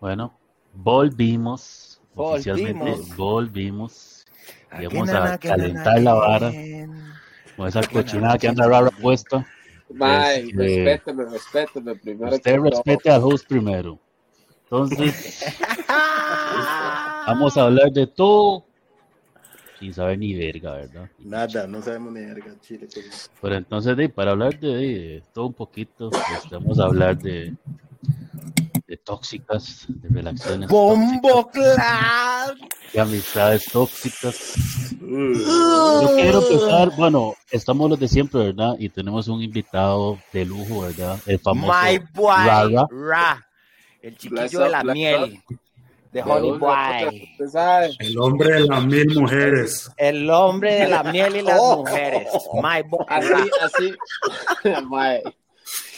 Bueno, volvimos. Oficialmente volvimos. Y vamos a calentar la vara con esa cochinada que anda rara puesta. Bye, este, respéteme, respéteme primero. Usted respete al host primero. Entonces, vamos a hablar de todo sin saber ni verga, ¿verdad? Nada, no sabemos ni verga, Chile. Pero entonces, para hablar de, todo un poquito, pues, vamos a hablar de, de tóxicas, de relaciones. ¡Bombo claro! De amistades tóxicas. Yo quiero empezar, bueno, estamos los de siempre, ¿verdad? Y tenemos un invitado de lujo, ¿verdad? El famoso My boy, Ra, el chiquillo de la miel. De Honey Boy. El hombre de las mil mujeres. El hombre de la miel y las oh. mujeres. My boy. Así, así. My.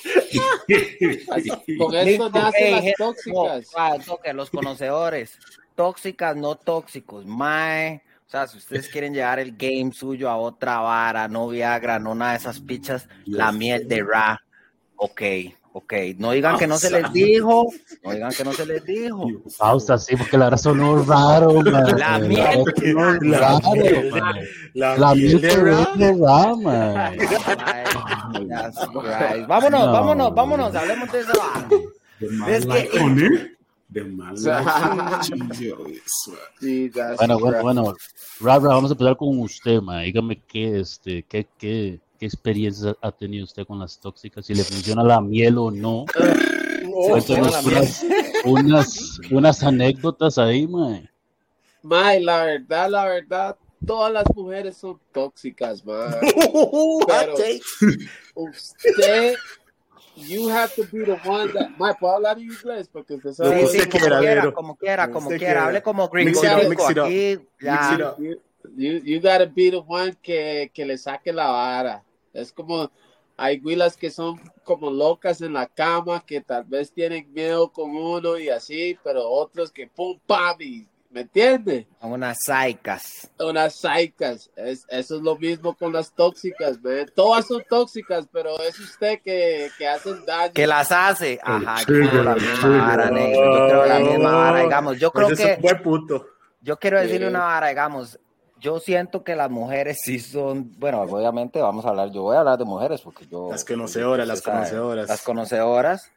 Con eso nacen las tóxicas. No, los conocedores. Tóxicas, no tóxicos. Mae. O sea, si ustedes quieren llevar el game suyo a otra vara, no Viagra, no nada de esas pichas, la miel de Ra. Ok, ok. No digan que no se les dijo. No digan que no se les dijo. Pausa, sí, porque la razón no raro. La miel. La miel de Ra, Vámonos, vámonos, vámonos. Hablemos de eso. Es que bueno, bueno, bueno. vamos a empezar con usted, ma. Dígame qué, este, qué, qué, qué experiencias ha tenido usted con las tóxicas, si le funciona la miel o no. unas, unas, anécdotas ahí, ma. Ma, la verdad, la verdad, todas las mujeres son tóxicas, ma. Pero usted you have to be the one that. Mae, ¿puedo hablar en inglés? Porque usted sabe. Sí, sí, como quiera, como quiera, como quiera. Hable como gringo. Aquí, ya. You, you gotta be the one que, que le saque la vara. Es como. Hay huilas que son como locas en la cama, que tal vez tienen miedo con uno y así, pero otros que pum, pam, y ¿Me entiende? Unas saicas. Unas saicas. Es, eso es lo mismo con las tóxicas, ¿ve? Todas son tóxicas, pero es usted que, que hacen daño. Que las hace. Ajá, yo creo la misma vara. Yo creo la misma vara, digamos. Yo creo que. puto. Yo quiero decirle una vara, digamos. Yo siento que las mujeres sí son, bueno, obviamente vamos a hablar, yo voy a hablar de mujeres porque yo... Las conocedoras, las conocedoras. Las conocedoras.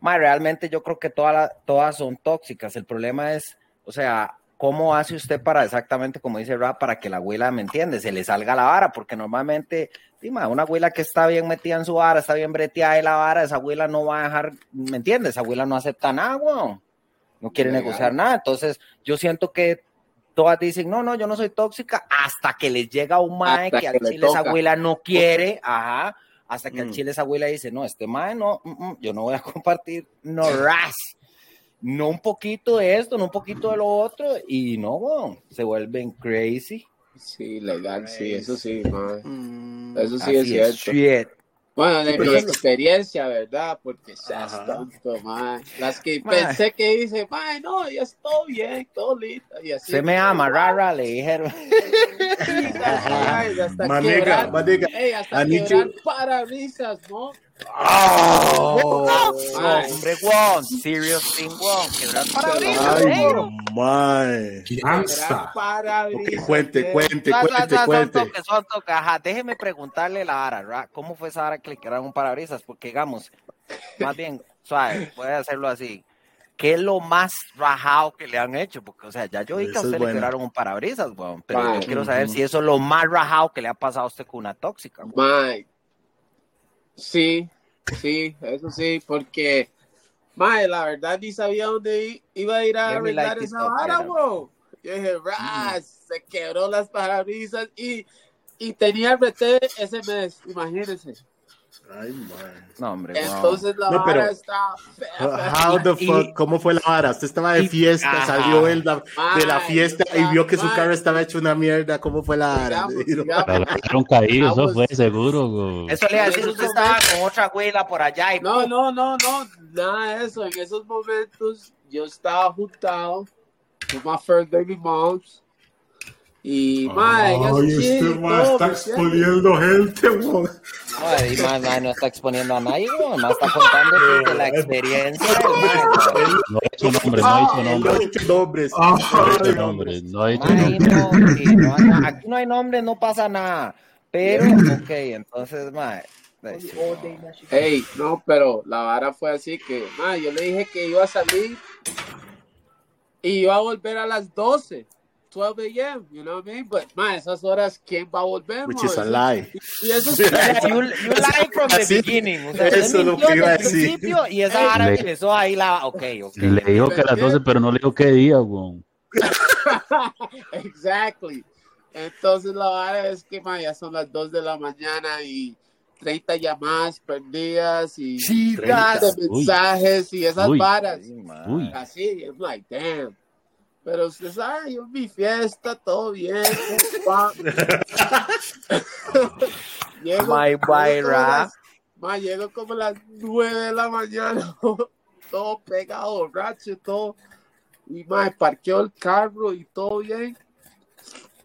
Realmente yo creo que todas, todas son tóxicas. El problema es o sea, ¿cómo hace usted para exactamente, como dice Rap, para que la abuela, ¿me entiende? Se le salga la vara, porque normalmente, dime, una abuela que está bien metida en su vara, está bien breteada de la vara, esa abuela no va a dejar, ¿me entiendes? Esa abuela no acepta nada, no quiere negociar nada. Entonces, yo siento que todas dicen, no, no, yo no soy tóxica, hasta que les llega un mae que, al chile esa abuela no quiere, ajá, hasta que al mm. chile esa abuela dice, no, este mae no, mm, mm, yo no voy a compartir, no ras no un poquito de esto, no un poquito de lo otro, y no, se vuelven crazy. Sí, legal, sí, eso sí, mm, Eso sí es cierto. Bueno, de mi experiencia, ¿verdad? Porque seas tonto, man. Las que pensé que hice, man, no, ya estoy bien, todo listo. Y así, Se me ama, rara, le dijeron. Ay, hasta maniga, maniga. Ey, hasta quebrar parabrisas, ¿no? Oh, hombre, Juan, serious thing, Juan, quebrar parabrisas. My. Okay, cuente, cuente, cuente, cuente. Ajá, déjeme preguntarle la Ara, ¿cómo fue esa Ara que le quebraron un parabrisas? Porque, digamos, más bien, suave, puede hacerlo así. ¿Qué es lo más rajado que le han hecho? Porque, o sea, ya yo vi que a usted le quebraron un parabrisas, weón, pero yo quiero saber si eso es lo más rajado que le ha pasado a usted con una tóxica. Mike. Sí, sí, eso sí, porque, mae, la verdad ni sabía dónde iba a ir a arreglar esa vara. Yo dije, ras, se quebró las parabrisas y, y tenía el ese mes, imagínense. Ay, man. No, hombre. Entonces la vara está How the fuck, ¿cómo fue la vara? Usted estaba de fiesta, salió él de la fiesta y vio que su carro estaba hecho una mierda. ¿Cómo fue la vara? Pero caído, eso fue seguro. Eso le iba a decir, usted estaba con otra abuela por allá. Y no, no, no, no, nada de eso. En esos momentos yo estaba juntado con my first baby moms Y, mae, Ay, este mae está exponiendo gente, weón. Ay, mae, no está exponiendo a nadie, weón. No está contando de la experiencia No ha dicho nombre, no ha dicho nombre. No ha dicho nombres. No ha dicho nombre, no ha dicho nombre. Aquí no hay nombre, no pasa nada. Pero, ok, entonces, mae. Hey, no, pero la vara fue así que, mae, yo le dije que iba a salir y iba a volver a las 12. 12 a.m., you know what I mean? But, man, esas horas, ¿quién va a volver? Which is a lie. Y, y eso es you, you lie from the beginning. O sea, eso es lo que iba a decir. Y esa hora empezó ahí la. Ok, ok. Le dijo que a las 12, pero no le dijo qué día, weón. exactly. Entonces, la vara es que, man, ya son las 2 de la mañana y 30 llamadas perdidas y Sí, 30 mensajes y esas Uy. varas. Uy. Así, es like, damn. Pero usted sabe, yo mi fiesta, todo bien. llego, My llego boy, como Ra. las- ma, llego como a las 9 de la mañana, todo pegado, borracho, todo. Y ma, parqueo el carro y todo bien.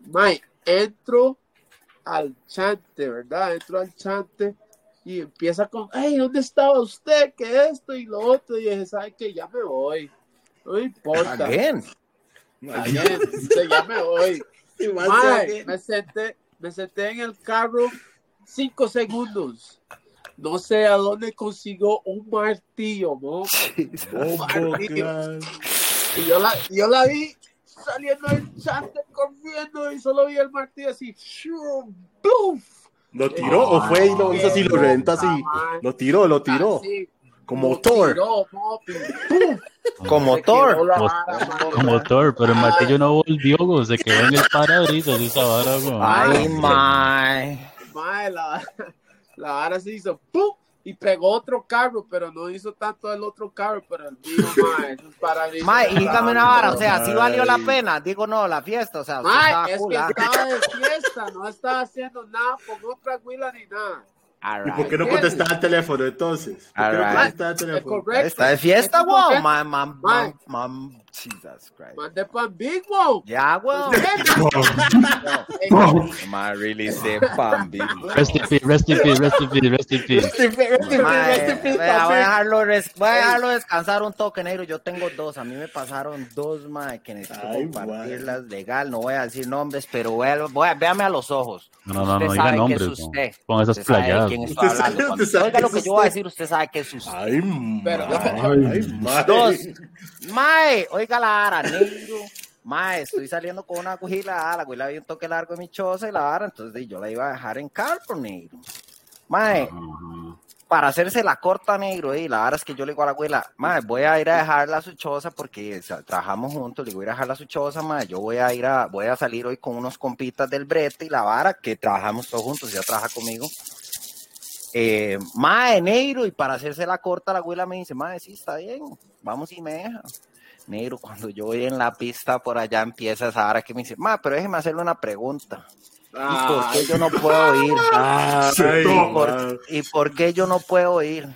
Ma, entro al chante, ¿verdad? Entro al chante y empieza con, hey, ¿dónde estaba usted? ¿Qué esto y lo otro? Y dije, ¿sabe qué? Ya me voy. No me importa. Again. Ya me voy. Me senté, me senté en el carro cinco segundos. No sé a dónde consiguió un martillo, mo. Un Bombo, martillo. Y yo la, yo la vi saliendo del chante corriendo y solo vi el martillo así. ¡Buf! ¿Lo tiró o fue y lo hizo así, lo reventó así? Lo tiró, lo tiró. Así, Como. ¡Pum! Como Se quedó Thor. la Como, vara, mae. como Thor, pero el martillo no volvió. Se quedó en el parabrisas de esa vara. Ay, my. Mae, la, la vara se hizo ¡pum! y pegó otro carro, pero no hizo tanto el otro carro, pero el mío, mae, eso es para mí. Mae, y dígame una vara, o sea, ¿sí valió la pena? Digo, no, la fiesta, o sea, Mae, es cool, que ¿ah? estaba de fiesta, no estaba haciendo nada con otra huila ni nada. All ¿Y por qué right. no contestaba el teléfono entonces? ¿Por qué no contestaba el Es teléfono? correcto. Está de fiesta, correcto. Man, man, man, Jesus Christ. Mandé pan Big Wow. Ya, weón. Hey, Man, really say Bambi. Rest in peace, rest in peace, rest in peace, rest in peace. Mae, vea, voy a dejarlo, res- voy a dejarlo descansar un toque, negro. Yo tengo dos. A mí me pasaron dos, mae, que necesito Ay, compartirlas legal. No voy a decir nombres, pero voy a- voy a- véame a los ojos. No, no, no, Usted no diga sabe que nombres, es no. usted. Con esas Usted sabe de playadas. Usted sabe- usted sabe oiga lo que yo voy a decir, usted sabe que es usted. Ay, Pero-. Ay. Dos. Mae, oiga la vara, negro. Mae, estoy saliendo con una guila, la guila había un toque largo de mi choza y la vara, entonces yo la iba a dejar en carro, negro. Mae, para hacerse la corta, negro, y la vara es que yo le digo a la abuela, mae, voy a ir a dejarla a su choza porque o sea, trabajamos juntos, le digo, voy a ir a dejarla a su choza, mae, yo voy a ir a, voy a salir hoy con unos compitas del brete y la vara, que trabajamos todos juntos, ya trabaja conmigo. Eh, mae, negro, y para hacerse la corta, la abuela me dice, mae, sí, está bien, vamos y me deja. Negro, cuando yo voy en la pista por allá empieza esa hora que me dice, ma, pero déjeme hacerle una pregunta. ¿Y por qué yo no puedo ir? Ay, ¿Y por, mae. y por qué yo no puedo ir?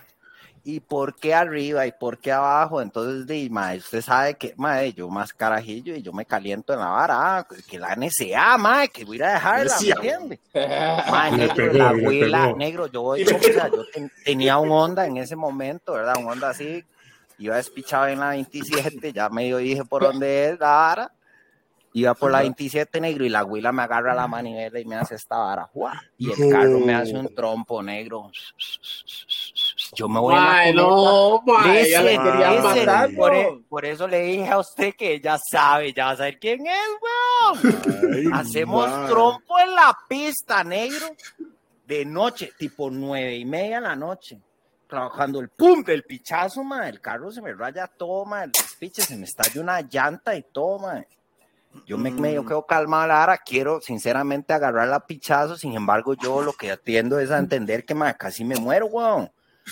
¿Y por qué arriba? ¿Y por qué abajo? Entonces, di, ma, usted sabe que, ma, yo más carajillo y yo me caliento en la vara, ah, que la NSA, ma, que voy a ir a dejarla, ¿me entiende? Negro, pegó, la abuela, negro, yo voy, yo, o sea, yo ten- tenía un Honda en ese momento, ¿verdad? Un Honda así, iba despichado en la 27, ya medio dije por dónde es la vara, iba por la 27 negro y la abuela me agarra la manivela y me hace esta vara, ¡guau! y el carro me hace un trompo negro. Yo me voy a la no, mae, ya le Listen, quería listen, matar, por, e- por eso le dije a usted que ya sabe, ya va a saber quién es, weón. Ay, Hacemos trompo en la pista, negro, de noche, tipo nueve y media de la noche. Cuando el pum del pichazo, ma, el carro se me raya todo, ma, el piche se me estalla una llanta y todo, ma. Yo me medio quedo calmado, Lara, quiero sinceramente agarrar la pichazo, sin embargo, yo lo que atiendo es a entender que ma, casi me muero, weón.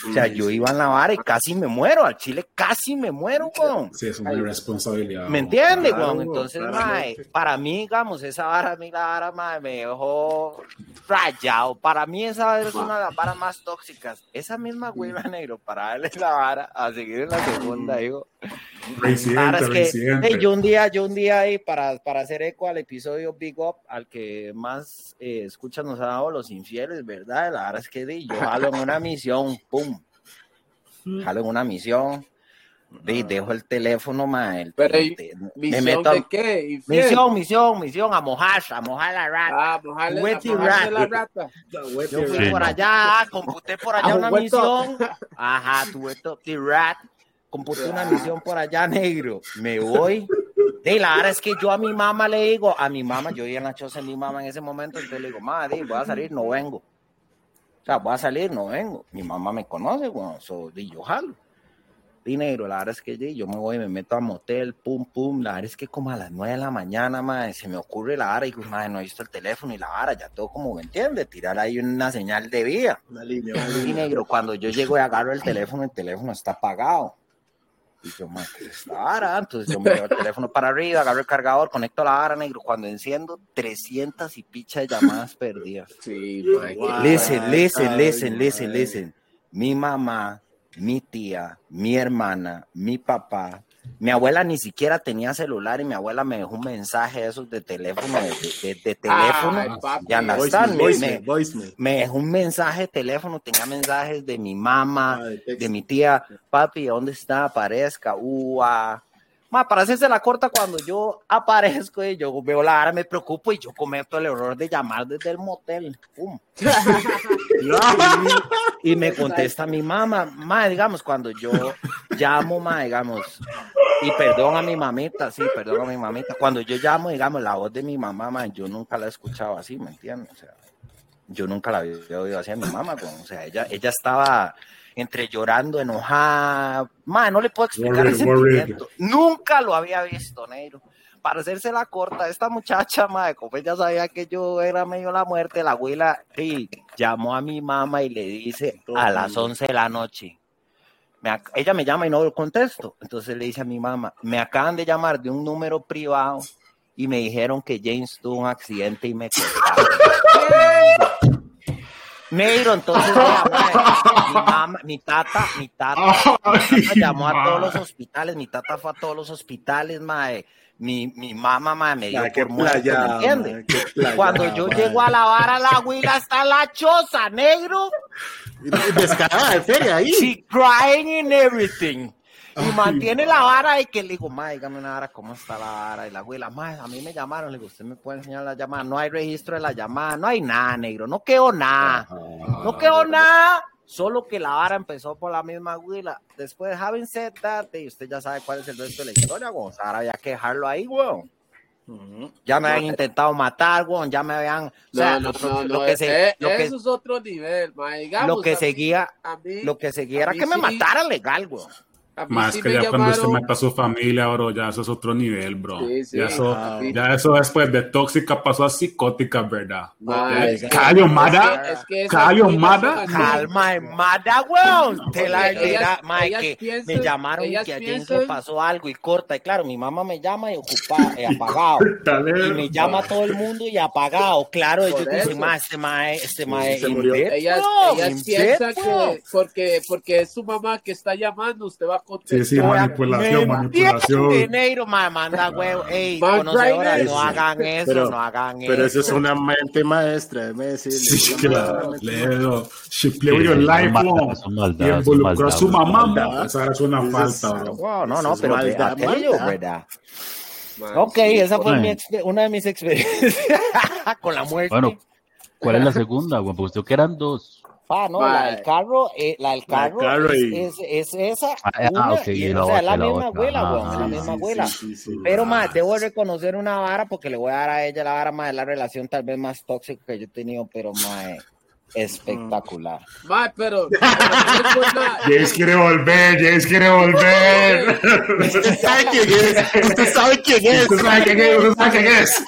O sea, yo iba en la vara y casi me muero, al chile casi me muero, weón. Sí, es una responsabilidad. ¿Me entiendes, Claro, weón? Entonces, mae, para mí, digamos, esa vara, a mí la vara, mae, me dejó rayado. Para mí esa es una de las varas más tóxicas. Esa misma güera negro, para darle la vara a seguir en la segunda, digo, que, yo un día, yo un día ahí para, para hacer eco al episodio Big Up, al que más eh, escuchas nos ha dado los infieles, ¿verdad? La verdad es que yo jalo en una misión, pum, jalo en una misión, dejo el teléfono, ma, Pero, me meto de qué? Misión, misión, misión, a mojar, a mojar la rata. Ah, mojarle, a la rata. Yo fui por allá, computé por allá una misión. Ajá, tuve the rat computé una misión por allá, negro. Me voy. De la verdad es que yo a mi mamá le digo, a mi mamá, yo iba en la choza de mi mamá en ese momento, entonces le digo, madre, voy a salir, no vengo. O sea, voy a salir, no vengo. Mi mamá me conoce, bueno, so, y yo jalo. Dinero, la verdad es que yo me voy, me meto a motel, pum, pum. La verdad es que como a las nueve de la mañana, madre, se me ocurre la vara y digo, madre, no he visto el teléfono y la vara, ya todo como, ¿me entiende? Tirar ahí una señal de vía. Una línea, Y negro, cuando yo llego y agarro el teléfono, el teléfono está apagado. Y yo, esta vara. Entonces yo me llevo el teléfono para arriba, agarro el cargador, conecto la vara negro. Cuando enciendo, 300 y picha de llamadas perdidas. Sí, Listen, listen, listen, listen, listen. Mi mamá, mi tía, mi hermana, mi papá, mi abuela ni siquiera tenía celular y mi abuela me dejó un mensaje de esos de teléfono, de, teléfono. ya no están. Me, dejó un mensaje de teléfono, tenía mensajes de mi mamá, de mi tía, papi, ¿dónde está? Aparezca, ua. Ma, para hacerse la corta, cuando yo aparezco y yo veo la hora, me preocupo y yo cometo el error de llamar desde el motel. Pum. y, me contesta mi mamá, ma, digamos, cuando yo llamo, ma, digamos, y perdón a mi mamita, sí, perdón a mi mamita. Cuando yo llamo, digamos, la voz de mi mamá, ma, yo nunca la he escuchado así, ¿me entiendes? O sea, yo nunca la había oído así a mi mamá, o sea, ella, ella estaba entre llorando, enojada. Ma, no le puedo explicar ese sentimiento. Nunca lo había visto, negro. Para hacerse la corta, esta muchacha, madre, como ella sabía que yo era medio la muerte, la abuela y llamó a mi mamá y le dice a las 11 de la noche. ella me llama y no contesto. Entonces le dice a mi mamá, me acaban de llamar de un número privado y me dijeron que James tuvo un accidente y me cortaron. Negro, entonces mi mamá, mi tata, mi tata, llamó a todos los hospitales, mi tata fue a todos los hospitales, mae. Mi, mi mamá mae, me dio por muerte, ¿me entiendes? Cuando yo llego a la vara, la huila está la choza, negro. Descarada de feria ahí. She crying and everything. Y mantiene la vara y que le digo, ma, dígame una vara, ¿cómo está la vara? Y la abuela, ma, a mí me llamaron, le digo, ¿usted me puede enseñar la llamada? No hay registro de la llamada, no hay nada, negro, no quedó nada, no quedó nada, solo que la vara empezó por la misma abuela. Después de having said that, y usted ya sabe cuál es el resto de la historia, güey, ahora había que dejarlo ahí, güey. Ya me habían intentado matar, güey, ya me habían. Sea, lo, que se, eso es otro nivel, ma, digamos, lo que seguía, lo que seguía era que me matara legal, güey. Más que ya cuando se mata a su familia, bro, ya eso es otro nivel, bro. ya, eso, ya eso después de tóxica pasó a psicótica, ¿verdad? Callo, Mada. Callo, Mada. Calma, Mada, weón. Te la que me llamaron y que a James le pasó algo y corta. Y claro, mi mamá me llama y ocupa, y apagado. y me llama todo el mundo y apagado. Claro, ellos dicen, más este mae, este mae. Ellas, piensan que porque, porque es su mamá que está llamando, usted va Sí, sí, manipulación, manipulación. Dinero, manda huevo. Ey, conocedora, no hagan eso, pero, no hagan eso. Pero eso es una mente maestra, déjeme decirle. Sí, claro. Leo, she played with your life, Y involucró a su mamá. Esa era una falta, bro. no, no, pero aquello, ¿verdad? Ok, esa fue una de mis experiencias con la muerte. Bueno, ¿cuál es la segunda? Bueno, pues yo que eran dos. Ah, no, la del carro, eh, la del carro, es, es, esa. Ah, ah y, o sea, la, misma abuela, weón, la misma abuela. Pero más, debo reconocer una vara porque le voy a dar a ella la vara más de la relación tal vez más tóxica que yo he tenido, pero más espectacular. Va, pero. James quiere volver, James quiere volver. Usted sabe quién es. Usted sabe quién es. Usted sabe quién es. Usted sabe quién es.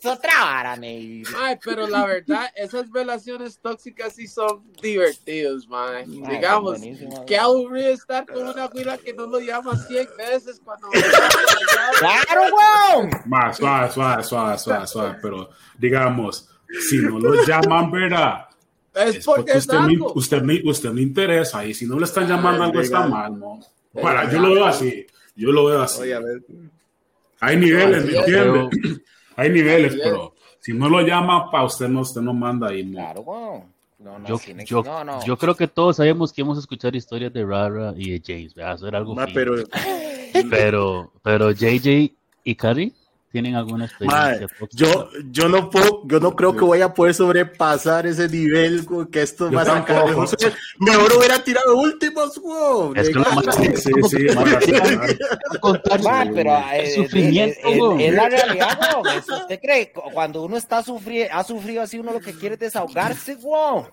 Es otra vara, Ay, pero la verdad, esas relaciones tóxicas sí son divertidas, man. Digamos, qué aburrido estar con una güira que no lo llama 100 veces cuando. ¡Claro, weón! Más, suave, suave, suave, suave, suave. Pero digamos, si no lo llaman, ¿verdad? Es, porque, usted, me, usted, me, usted me interesa y si no le están llamando algo está mal, ¿no? Para, yo lo veo así. Yo lo veo así. Hay niveles, ¿me entiendes? Hay niveles, pero si no lo llama, para usted no, usted no manda ahí. Claro, no, no, yo, yo, yo, creo que todos sabemos que vamos a escuchar historias de Rara y de James, ¿verdad? Eso era algo pero, pero, pero JJ y Carrie tienen alguna experiencia. yo, yo no puedo, yo no creo que voy a poder sobrepasar ese nivel que esto va a sacar. Mejor, hubiera tirado últimos, wow. Es que sí, sí, sí, pero eh, sufrimiento, es, la realidad, ¿Usted cree cuando uno está sufriendo, ha sufrido así, uno lo que quiere es desahogarse, wow?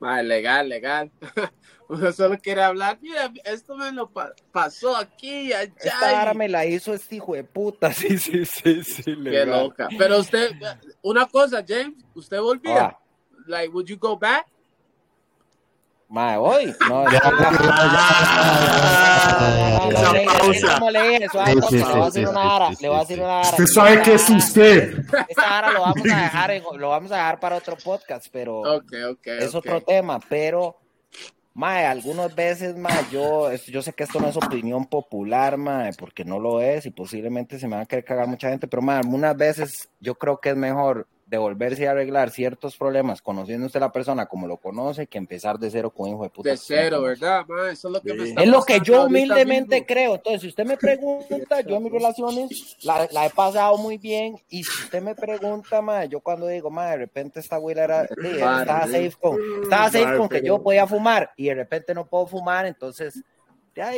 Legal, legal. Uno solo quiere hablar, mira, esto me lo pasó aquí, allá. Esta me la hizo este hijo de puta, sí, sí, sí, sí. Qué loca. Pero usted, una cosa, James, ¿usted volvía? Ah. Like, would you go back? Mae, hoy. No, ya, ¿Cómo le dije? Eso le voy a decir una ara. Le voy a decir una ara. Usted sabe que es usted. Esta ara lo vamos a dejar, lo vamos a dejar para otro podcast, pero okay, okay, es otro tema. Pero Mae, algunas veces, mae, yo, yo sé que esto no es opinión popular, mae, porque no lo es y posiblemente se me va a querer cagar mucha gente, pero mae, algunas veces yo creo que es mejor devolverse a arreglar ciertos problemas conociendo usted la persona como lo conoce que empezar de cero con hijo de puta. De cero, ¿verdad? eso es lo que, me es lo que yo humildemente creo. Entonces, si usted me pregunta, yo en mis relaciones la, la, he pasado muy bien y si usted me pregunta, ma, yo cuando digo, ma, de repente esta abuela era, estaba safe con, estaba safe con que yo podía fumar y de repente no puedo fumar, entonces, da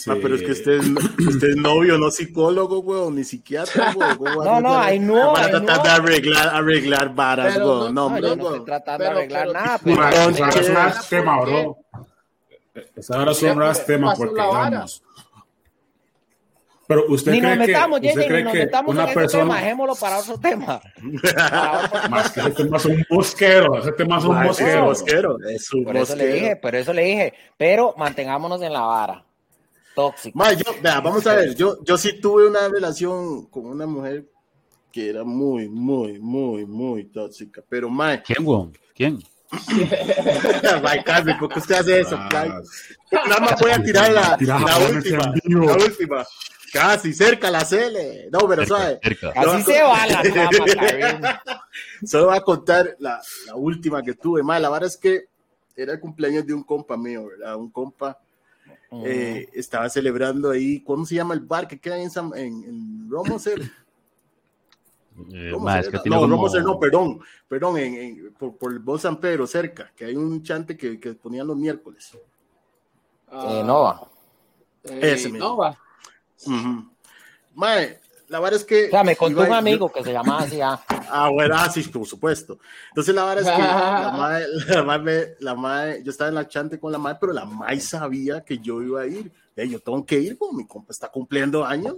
igual. Ah, pero es que usted es, usted es novio, no psicólogo, weón, ni psiquiatra, weón. No, no, ahí no. Van a tratar de arreglar, arreglar varas, weón. No, no, yo no estoy tratando de arreglar nada. Pero, es un tema, bro. Ahora son más temas porque vamos. Pero usted ni cree nos metamos, que, usted cree ni nos metamos una en persona... tema, dejémoslo para otro tema. Más que ese tema es un bosquero, ese tema es un bosquero. bosquero. Es un por eso le dije, por eso le dije, pero mantengámonos en la vara. Tóxico. yo, vamos a ver, yo, yo sí tuve una relación con una mujer que era muy, muy, muy, muy tóxica, pero mae. ¿Quién, weón? ¿Quién? Mae, Carmen, ¿por qué usted hace eso? Ah. Nada más voy a tirar la, la última, la última. Casi, cerca la Cele. No, pero suave. Así se va la Solo voy a contar la, la última que tuve. Mae, la verdad es que era el cumpleaños de un compa mío, ¿verdad? Un compa eh, estaba celebrando ahí, ¿cómo se llama el bar que queda en, San, en, en Romoser? Eh, no, Romoser no, perdón, perdón, en, por, por, el Bon San Pedro, cerca, que hay un chante que, que ponían los miércoles. Uh, Nova. Ese Nova. Mae, la verdad es que. O sea, me contó un amigo que se llamaba así. Ah, ah bueno, ah, sí, por supuesto. Entonces, la verdad es que la madre, la madre, la madre, yo estaba en la chante con la madre, pero la madre sabía que yo iba a ir. Y yo tengo que ir, mi compa está cumpliendo años,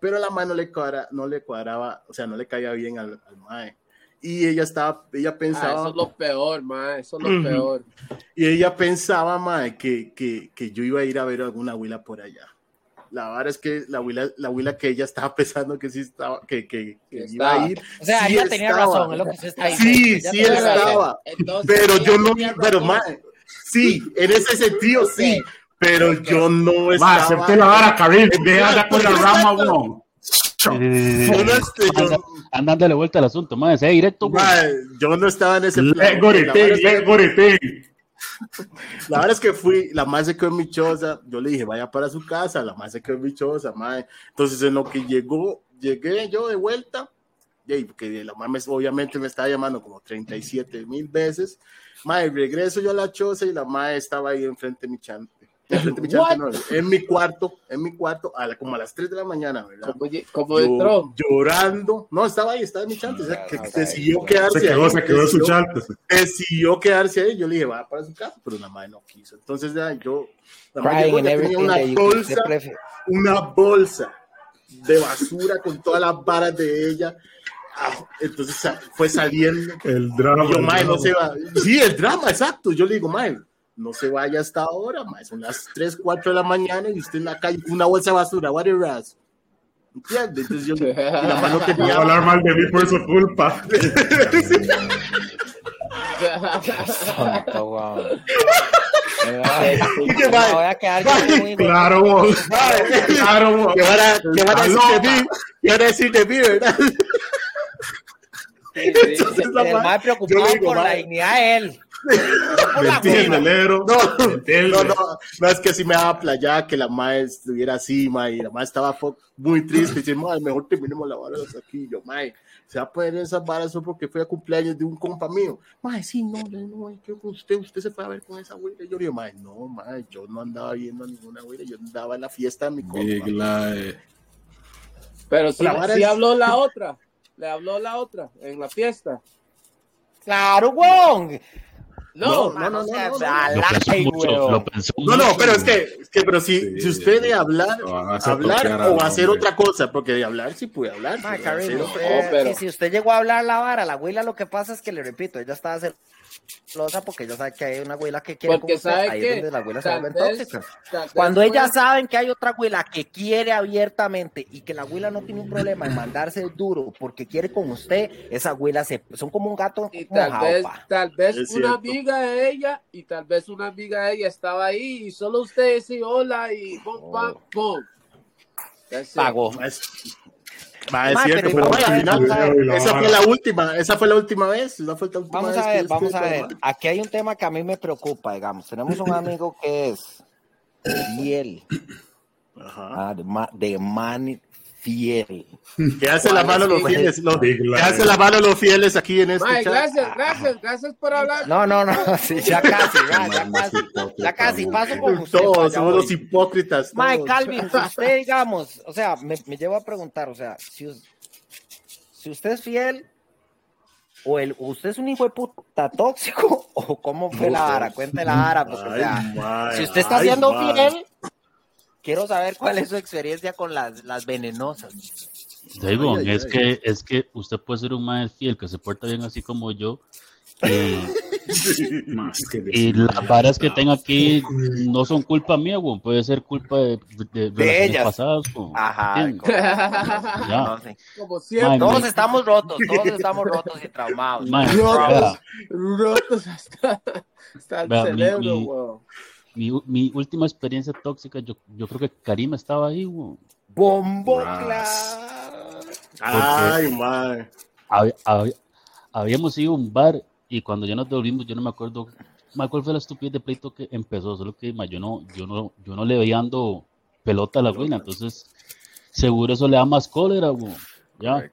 pero la madre no le, cuadra, no le cuadraba, o sea, no le caía bien al, al madre. Y ella estaba, ella pensaba. Ah, eso es lo peor, mae, eso es lo peor. Y ella pensaba, mae, que, que, que yo iba a ir a ver alguna huila por allá. La verdad es que la huila, la huila que ella estaba pensando que sí estaba, que, que, que iba a ir. O sea, sí ella tenía razón, es lo que se está diciendo. Sí, sí estaba. pero yo no, pero más, sí, en ese sentido sí, pero yo no estaba. Va, acepté la vara, Karim, deja con la rama, weón. Andan dándole vuelta al asunto, más, sea directo. yo no estaba en ese plan. Gorete, gorete. La verdad es que fui, la madre se quedó en mi choza, yo le dije, vaya para su casa, la madre se quedó en mi choza, madre. Entonces, en lo que llegó, llegué yo de vuelta, y porque la madre obviamente me estaba llamando como 37 mil veces, madre, regreso yo a la choza y la madre estaba ahí enfrente de mi en mi cuarto, en mi cuarto, a como a las 3 de la mañana, ¿verdad? ¿Cómo, entró? Llorando. No, estaba ahí, estaba en mi chante. que decidió quedarse se quedó, ahí. Se quedó su chante. Decidió quedarse ahí. Yo le dije, va para su casa, pero la madre no quiso. Entonces, ya, yo, la madre llegó, tenía una bolsa, una bolsa de basura con todas las varas de ella. Ah, entonces fue saliendo. El drama. yo, madre, no se va. Sí, el drama, exacto. Yo le digo, madre no se vaya hasta ahora, ma. son las 3, 4 de la mañana y usted en la calle con una bolsa de basura, what is ¿Entiendes? Entonces yo, la mano tenía... No hablar mal de mí por su culpa. voy a quedar Claro, vos. Claro, vos. ¿Qué van a, qué van a decir de mí? ¿Qué van a decir de mí, verdad? Sí, sí, el más preocupado por la dignidad de él. No, no, no, no, es que si me daba playa que la madre estuviera así, ma, y la madre estaba muy triste, y dice, madre, mejor terminemos la vara aquí, yo, madre, se va a poner esas varas solo porque fue a cumpleaños de un compa mío, madre, sí, no, no, no, que usted, usted se fue a ver con esa güera, yo le digo, madre, no, madre, yo no andaba viendo a ninguna güera, yo andaba en la fiesta de mi compa. Pero si, si habló la otra, le habló la otra en la fiesta. Claro, Wong. No, no, no, no, no, no, no, pero es que, es que, pero si, si usted de hablar, hablar o hacer otra cosa, porque de hablar sí puede hablar. pero... si usted llegó a hablar la vara, la abuela lo que pasa es que le repito, ella estaba celosa porque ella sabe que hay una abuela que quiere porque sabe ahí que la abuela se tóxica. Cuando ellas saben que hay otra abuela que quiere abiertamente y que la abuela no tiene un problema en mandarse duro porque quiere con usted, esa abuela se son como un gato y tal vez, tal vez una amiga de ella y tal vez una amiga de ella estaba ahí y solo usted dice hola y pum pam pum. Pagó esa fue la última, esa fue la última vez. vamos a ver, vamos a ver. Aquí hay un tema que a mí me preocupa, digamos. Tenemos un amigo que es fiel. Ajá. Ah, de, de, man, fiel. Que hace la mano los fieles, los, que hace la mano los fieles aquí en este chat. Gracias, gracias, gracias por hablar. No, no, no, sí, ya casi, ya, ya casi, ya casi, paso con usted. Todos somos los hipócritas. Mike Calvin, usted, digamos, o sea, me, me llevo a preguntar, o sea, si, si usted es fiel, o el, usted es un hijo de puta tóxico, o cómo fue la vara, cuente la vara, porque, o sea, si usted está siendo fiel, quiero saber cuál es su experiencia con las, las venenosas. Digo, es que es que usted puede ser un madre fiel que se porta bien así como yo. Y, las varas que tengo aquí no son culpa mía, güey. puede ser culpa de, de, de, ellas pasadas. Ajá. ya. Como siempre. todos estamos rotos, todos estamos rotos y traumados. rotos, rotos hasta, hasta el cerebro, mi, mi, última experiencia tóxica, yo, yo creo que Karim estaba ahí, güey. Bombo claro. Ay, man. habíamos ido a un bar y cuando ya nos devolvimos, yo no me acuerdo cuál fue la estupidez de pleito que empezó, solo que yo no, yo no, yo no le veía dando pelota a la güey, entonces seguro eso le da más cólera, güey. Ya.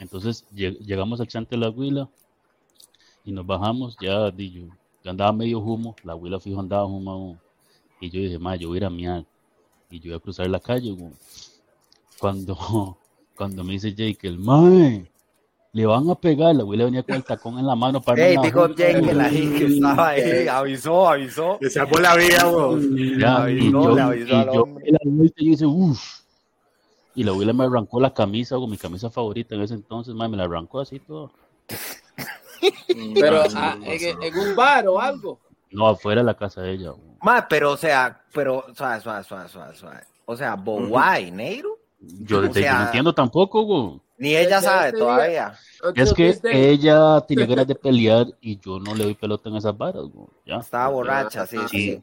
Entonces llegamos al chante de la huila y nos bajamos, ya di yo, andaba medio humo, la abuela fijo andaba humo, y yo dije, ma, yo voy a ir a miar, y yo voy a cruzar la calle, güey. Cuando, cuando me dice Jake, el mae, le van a pegar, la abuela venía con el tacón en la mano para Hey, dijo Jake que la que estaba ahí, avisó, avisó. Le sacó la vida, güey. Ya, y yo, le avisó y yo, y dice, uff. Y la abuela me arrancó la camisa, o mi camisa favorita en ese entonces, mae, me la arrancó así todo. Pero ah, en, un bar o algo. No, afuera de la casa de ella. Más, pero o sea, pero suave, suave, suave, suave, O sea, Bowai, Neiro. Yo, no entiendo tampoco, güey. Ni ella sabe todavía. Es que ella tiene ganas de pelear y yo no le doy pelota en esas varas, güey. ¿Ya? Estaba borracha, sí, sí.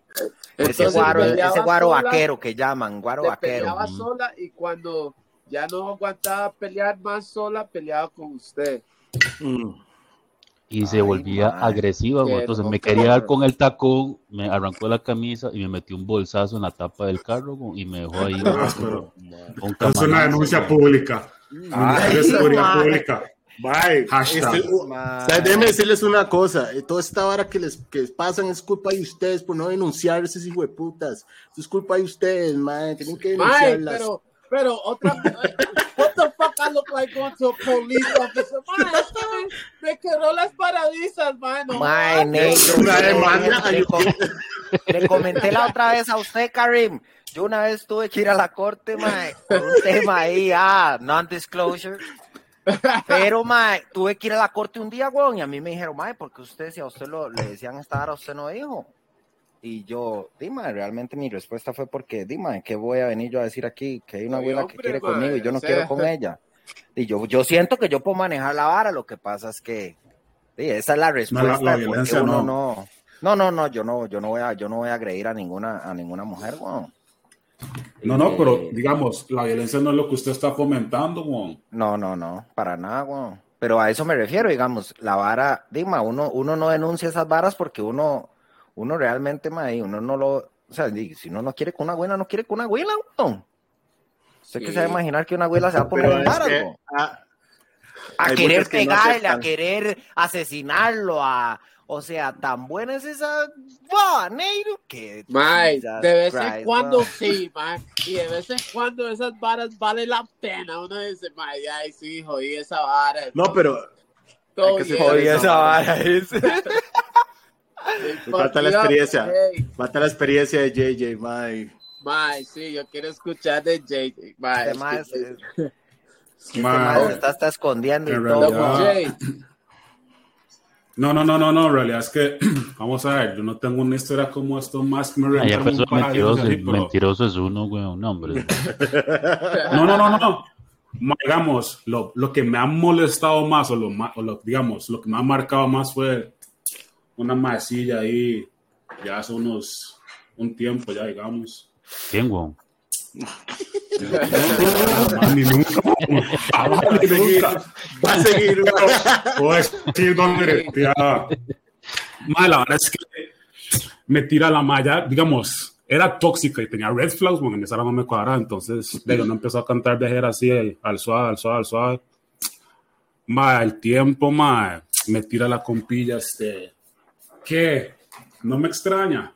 ese guaro, ese guaro vaquero que llaman, guaro vaquero. Peleaba sola y cuando ya no aguantaba pelear más sola, peleaba con usted. Mm y se volvía agresiva, entonces me quería dar con el tacón, me arrancó la camisa y me metió un bolsazo en la tapa del carro y me dejó ahí. es una denuncia pública. Ay, seguridad pública. Bye. Hashtag. Este, déjenme decirles una cosa, eh, toda esta vara que les que pasan es culpa de ustedes por no denunciar esos hijos de putas. Es culpa de ustedes, man. Tienen que denunciarlas. pero, pero otra the fuck I look like going to a police officer? Man, me quebró las paradisas, mano. Man, le comenté la otra vez a usted, Karim. Yo una vez tuve que ir a la corte, man, por un tema ahí, ah, non-disclosure. Pero, mae, tuve que ir a la corte un día, weón, y a mí me dijeron, mae, porque usted, si a usted lo, le decían estar, a usted no dijo. Y yo, Dima, realmente mi respuesta fue porque, Dima, ¿qué voy a venir yo a decir aquí? Que hay una abuela que quiere conmigo y yo no quiero con ella. Y yo, yo siento que yo puedo manejar la vara, lo que pasa es que esa es la respuesta. la, violencia uno no. No, no, no, yo no, yo no voy a, yo no voy a agredir a ninguna, a ninguna mujer, weón. No, no, pero eh, digamos, la violencia no es lo que usted está fomentando, weón. No, no, no, para nada, weón. Pero a eso me refiero, digamos, la vara, Dima, uno, uno no denuncia esas varas porque uno, uno realmente, mae, uno no lo, o sea, si uno no quiere con una abuela, no quiere con una abuela, weón. Usted que se va a imaginar que una abuela se va a poner en varas, a querer pegarle, a querer asesinarlo, a, o sea, tan buena es esa Neiro que. Mae, de vez en cuando sí, mae. Y de vez en cuando esas varas valen la pena. Uno dice, mae, ay, sí, jodí esa vara. No, pero. Todo que jodí esa vara. Falta la experiencia. Falta la experiencia de JJ, mae. Mae, sí, yo quiero escuchar de JJ. Mae, este mae, está, está escondiendo y todo. No, no, no, no, no, en realidad es que, vamos a ver, yo no tengo una historia como esto más que me Ay, mentiroso, mentiroso es uno, güey, un hombre. no, no, no, no. Digamos, lo, lo que me ha molestado más, o lo, o lo, digamos, lo que me ha marcado más fue una maecilla ahí, ya hace unos, un tiempo ya, digamos. ¿Quién, güey? ni nunca. Va a seguir. Pues, sí, donde la verdad es que me tira la malla, digamos, era tóxica y tenía red flags, bueno, en esa no me cuadraba, entonces de no empezó a cantar de así, al suave, al suave, al suave. Ma, el tiempo, ma, me tira la compilla, este, ¿qué? No me extraña.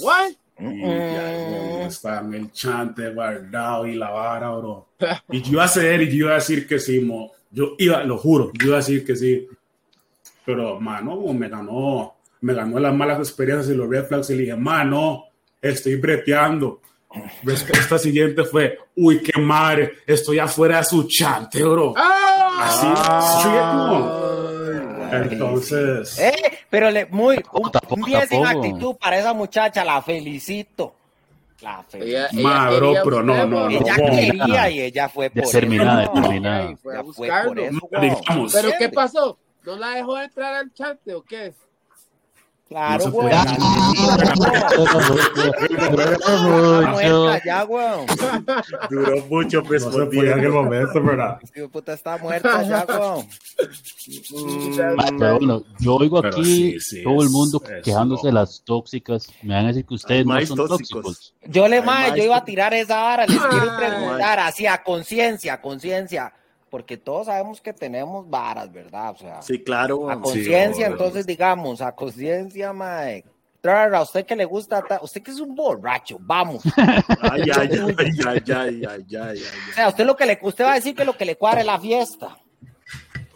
What? Y ya está en el chante guardado y la vara, bro. Y yo iba a hacer y yo iba a decir que sí, mo. Yo iba, lo juro, yo iba a decir que sí. Pero, mano, me ganó, me ganó las malas experiencias y los red flags y le dije, mano, estoy breteando. Esta siguiente fue, uy, qué madre, estoy afuera de su chante, bro. ¡Ah! Así, entonces. Eh, pero le, muy. Un, sin actitud para esa muchacha, la felicito. La felicito. Madro, pero no, no, no. Ella quería y ella fue por determinada, eso. Determinada, Fue a buscarlo. Pero ¿qué pasó? ¿No la dejó entrar al chat o qué? Claro, güey. Duró mucho, pues. No se podía en el momento, ¿verdad? Puta está muerta ya, güey. Pero bueno, yo oigo aquí todo el mundo quejándose de las tóxicas. Me van a decir que ustedes no son tóxicos. Yo le más, yo iba a tirar esa vara. Les quiero preguntar así a conciencia, conciencia porque todos sabemos que tenemos varas, ¿verdad? O sea, sí, claro. A conciencia, entonces digamos, a conciencia, Mike. A usted que le gusta, usted que es un borracho, vamos. Ay, ay, ay, ay, ay, ay, ay, O sea, usted lo que le, usted va a decir que lo que le cuadra es la fiesta.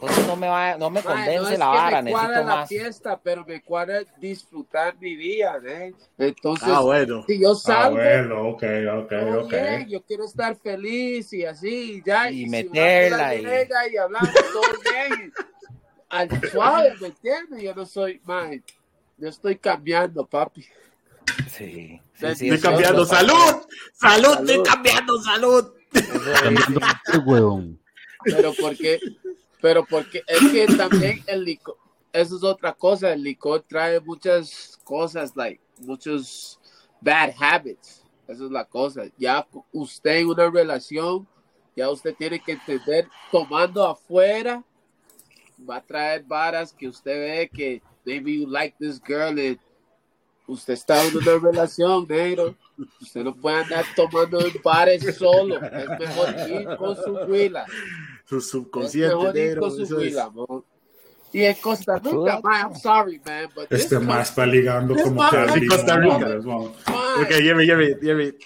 Entonces no me va, no me convence la vara, me cuadra la fiesta, pero me cuadra disfrutar mi día, ¿eh? Entonces, ah, bueno. si yo ah, salgo, ah, bueno, ok, ok, ok. yo quiero estar feliz y así, y ya. Y, y meterla. y... y hablando todo bien. Al suave, ¿me entiendes? Yo no soy, man, yo estoy cambiando, papi. Sí. sí, sí estoy cambiando. ¡Salud! ¡Salud! Estoy cambiando, salud. Pero porque pero porque es que también el licor, eso es otra cosa, el licor trae muchas cosas, like, muchos bad habits. Esa es la cosa. Ya usted en una relación, ya usted tiene que entender, tomando afuera, va a traer varas que usted ve que maybe you like this girl and usted está en una relación, negro. Usted no puede andar tomando en bares solo. Es mejor ir con su huila su subconsciente negro. Y en Costa Rica, I'm sorry, man, but este más está ligando como que en Costa Rica. Ok, lleve, lleve, lleve.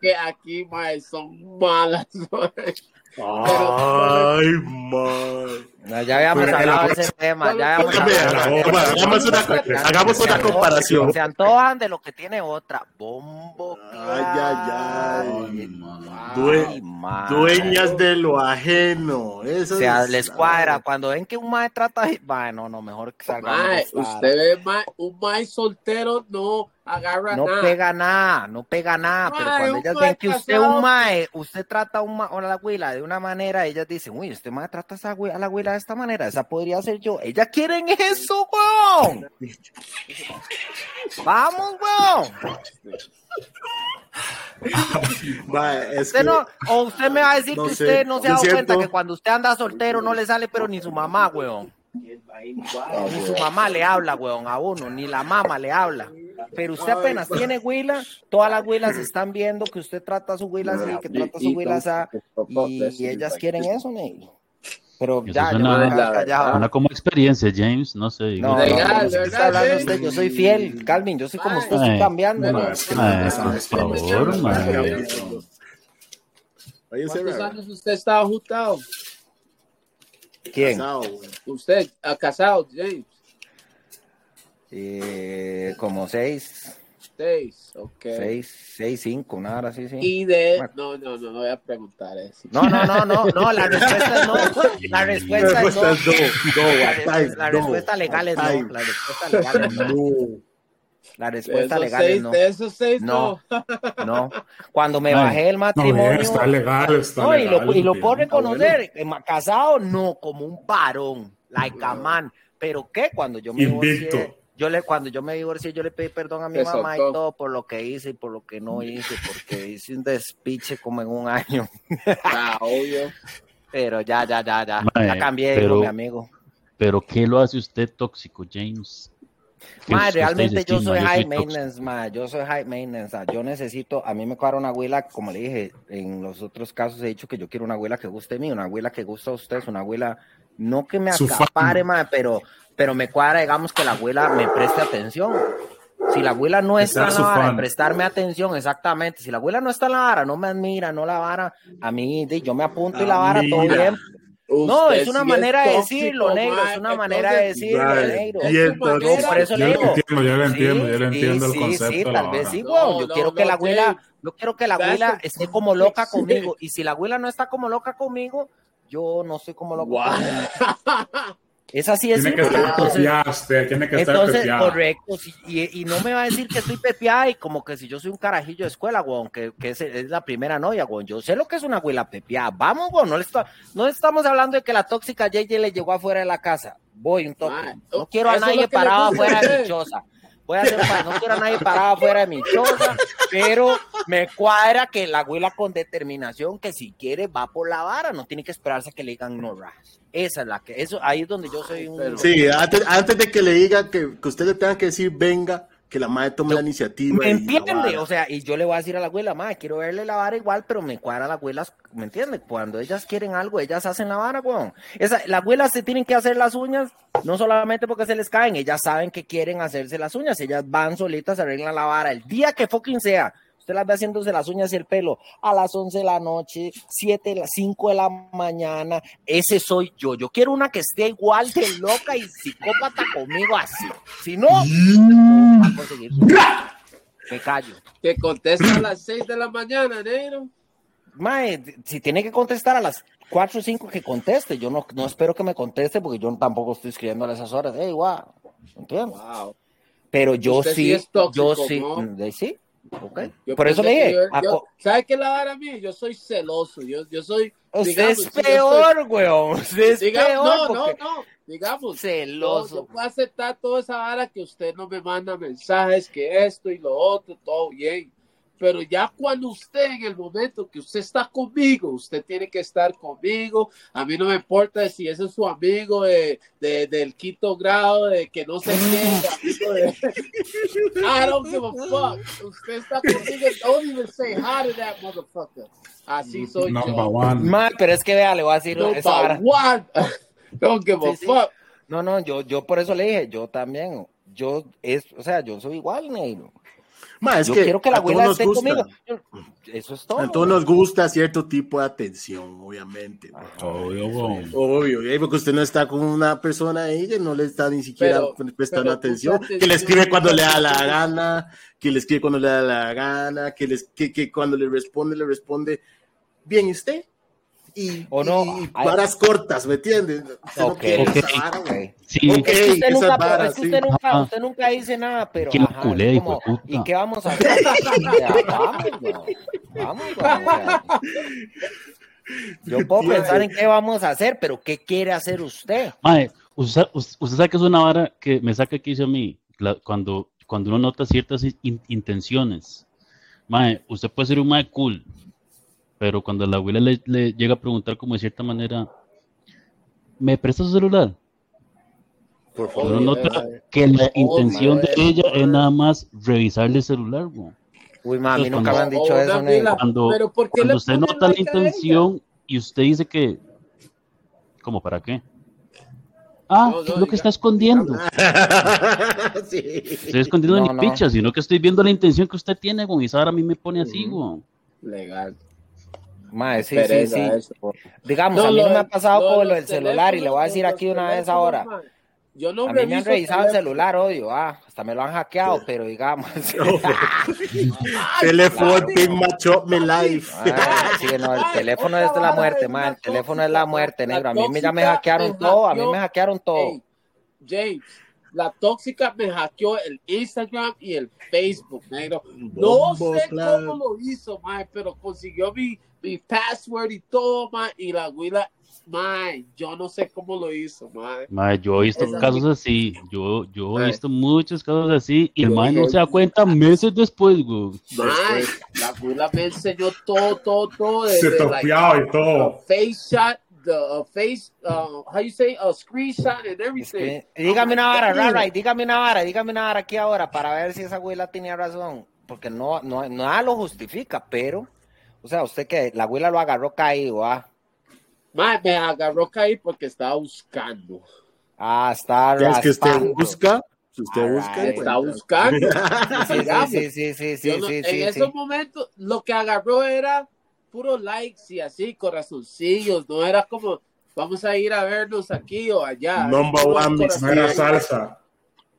Que aquí, man, son malas. Ay, man. Ya habíamos hablado de ese tema. Ya habíamos hagamos, una, hagamos una comparación. Se antojan de lo que tiene otra. Bombo. Ay, ay, ay. dueñas de lo ajeno. Eso o sea, les cuadra. Cuando ven que un maestro trata. Bueno, no, mejor que salga. usted ve un maestro soltero, no agarra no pega nada, no pega nada, pero cuando ellas ven que usted un mae, usted trata a, un a la abuela de una manera, ellas dicen, uy, usted mae trata a, la abuela de esta manera, esa podría ser yo. Ellas quieren eso, weón. Vamos, weón. usted no, o usted me va a decir que usted no se ha dado cuenta que cuando usted anda soltero no le sale, pero ni su mamá, weón. Ni su mamá le habla, weón, a uno, ni la mamá le habla. Pero usted apenas tiene huila, todas las huilas están viendo que usted trata a su huila así, que trata a su huila así, y, ellas quieren eso, ¿no? Pero ya, una, como experiencia, James, no sé. No, no, está hablando usted, yo soy fiel, Calvin, yo soy como usted, estoy cambiando. por favor, ¿Cuántos años usted está ajustado? ¿Quién? Usted, ha casado, James. Eh, como seis. Seis, ok. Seis, seis, cinco, nada así, sí. Y de. No, no, no, no voy a preguntar eso. No, no, no, no, no, la respuesta no. La respuesta es no. La respuesta legal es no. La respuesta legal es no. La respuesta legal es no. De esos seis, no. No. Cuando me bajé el matrimonio. No, está legal, está no, y lo, y lo puedo reconocer. Casado, no, como un varón, like a man. Pero ¿qué? Cuando yo me divorcié, yo le, cuando yo me divorcié, yo le pedí perdón a mi mamá y todo por lo que hice y por lo que no hice, porque hice un despiche como en un año. Ah, obvio. Pero ya, ya, ya, ya. ya cambié, mi amigo. Pero ¿qué lo hace usted tóxico, James? Ma, realmente yo soy high maintenance, ma, yo soy high maintenance, yo necesito, a mí me cuadra una abuela, como le dije, en los otros casos he dicho que yo quiero una abuela que guste a mí, una abuela que gusta a ustedes, una abuela, no que me acapare, ma, pero, pero me cuadra, digamos, que la abuela me preste atención. Si la abuela no está en la vara, prestarme atención, exactamente. Si la abuela no está en la vara, no me admira, no la vara, a mí, yo me apunto y la vara todo bien. No, es una manera de decirlo, negro, es una manera de decirlo, negro. por eso yo Lo entiendo, yo lo entiendo, yo lo entiendo el concepto. Sí, tal vez sí, yo quiero que la abuela, yo quiero que la abuela esté como loca conmigo, y si la abuela no está como loca conmigo, yo no soy como loca conmigo. Es así, es Tiene que estar entonces, tiene que estar entonces, correcto, y, y, no me va a decir que estoy pepiada y como que si yo soy un carajillo de escuela, weón, que, que es, es, la primera novia, weón. Yo sé lo que es una abuela pepiada. Vamos, weón, no, le no estamos hablando de que la tóxica JJ le llegó afuera de la casa. Voy un toque. No quiero a nadie parado afuera de mi choza. Voy a hacer no quiero a nadie parado afuera de mi choza, pero me cuadra que la abuela con determinación que si quiere va por la vara, no tiene que esperarse a que le digan no ras. Esa es la que, eso, ahí es donde yo soy un... Sí, antes, antes de que le diga que, que usted le tenga que decir venga, que la madre tome la iniciativa. ¿Me entiende? O sea, y yo le voy a decir a la abuela, madre, quiero verle la vara igual, pero me cuadra la abuela, ¿me entiende? Cuando ellas quieren algo, ellas hacen la vara, weón. Esa, las abuelas se tienen que hacer las uñas, no solamente porque se les caen, ellas saben que quieren hacerse las uñas, ellas van solitas, arreglan la vara, el día que fucking sea, Usted las ve haciéndose las uñas y el pelo a las 11 de la noche, 7, las 5 de la mañana. Ese soy yo. Yo quiero una que esté igual de loca y psicópata conmigo así. Si no, va a conseguir. Me callo. Que contesta a las 6 de la mañana, negro. Mae, si tiene que contestar a las 4 o 5 que conteste. Yo no, no espero que me conteste porque yo tampoco estoy escribiendo a esas horas. Hey, wow. ¿Entiendes? Wow. Pero yo sí, yo sí, sí, Okay. Por eso le dije. ¿Sabes qué la dar a mí? Yo soy celoso. Yo, yo soy. Usted es peor, weón. Usted es peor. No, no, no. Digamos. Celoso. Yo, puedo aceptar toda esa vara que usted no me manda mensajes, que esto y lo otro, todo bien pero ya cuando usted en el momento que usted está conmigo, usted tiene que estar conmigo. A mí no me importa si ese es su amigo de, de del quinto grado, de que no se qué, de... I don't give a fuck. Usted está conmigo, don't even say hi to that motherfucker. Así soy Number yo. One. Man, pero es que vea, le voy a decir Number esa one. Don't give a fuck. No, no, yo, yo por eso le dije, yo también, yo es, o sea, yo soy igual, negro yo quiero que la abuela esté conmigo. Eso es todo. A todos nos gusta cierto tipo de atención, obviamente. Obvio, obvio. Porque usted no está con una persona ahí que no le está ni siquiera prestando atención. Que le escribe cuando le da la gana, que le escribe cuando le da la gana, que, les, que, que cuando le responde, le responde, bien, ¿y usted? Y, ¿O no? y varas cortas, ¿me entiendes? Usted no okay. esa vara, okay. Sí. Okay, es que usted, nunca, varas, es que usted, sí. nunca, usted nunca dice nada, pero ajá, culé, como, ¿y qué vamos a hacer? vamos, vamos, vamos. Yo puedo pensar en qué vamos a hacer, pero ¿qué quiere hacer usted? Usted, usted sabe que es una vara que me saca que hizo a mí, la, cuando, cuando uno nota ciertas in, intenciones. Mae, usted puede ser un mae cool, pero cuando la abuela le, le, llega a preguntar como de cierta manera, ¿me presta su celular? Por favor. Uno nota que la intención de ella es nada más revisarle el celular, güey. Uy, mami, nunca me han dicho eso. Cuando, cuando usted nota la intención y usted dice que, ¿cómo para qué? Ah, ¿qué es lo que está escondiendo? sí. Estoy escondiendo no, ni picha, sino que estoy viendo la intención que usted tiene, güey. Y ahora a mí me pone así, güey. Legal. Mae, sí, sí, sí. Digamos, a mí no me ha pasado por lo del celular y le voy a decir aquí una vez ahora. Yo no a mí me han revisado el celular, odio, ah, hasta me lo han hackeado, pero digamos. teléfono Big Macho Me Life. Ah, sí, no, el teléfono es de la muerte, man. El teléfono es la muerte, negro. A mí ya me hackearon todo, a mí me hackearon todo. James, la tóxica me hackeó el Instagram y el Facebook, negro. No sé cómo lo hizo, man, pero consiguió mi mi password y todo, ma, y la abuela, ma, yo no sé cómo lo hizo, ma. ma yo he visto casos así, yo, yo he visto muchos casos así, y el ma no se da cuenta meses después, güey. la abuela me enseñó todo, todo, todo. se topiaba y todo. Face shot, the uh, face, uh, how you say, a screenshot and everything. dígame una vara, dígame una vara, dígame una vara aquí ahora para ver si esa abuela tenía razón, porque no, no, nada lo justifica, pero o sea, usted que la abuela lo agarró caído, ¿ah? me agarró caído porque estaba buscando. Ah, está Es que usted busca. Usted busca, está buscando. sí, sí, sí, sí, sí, En esos momentos, lo que agarró era puro likes y así, corazoncillos. No era como, vamos a ir a vernos aquí o allá. Number one, no era salsa.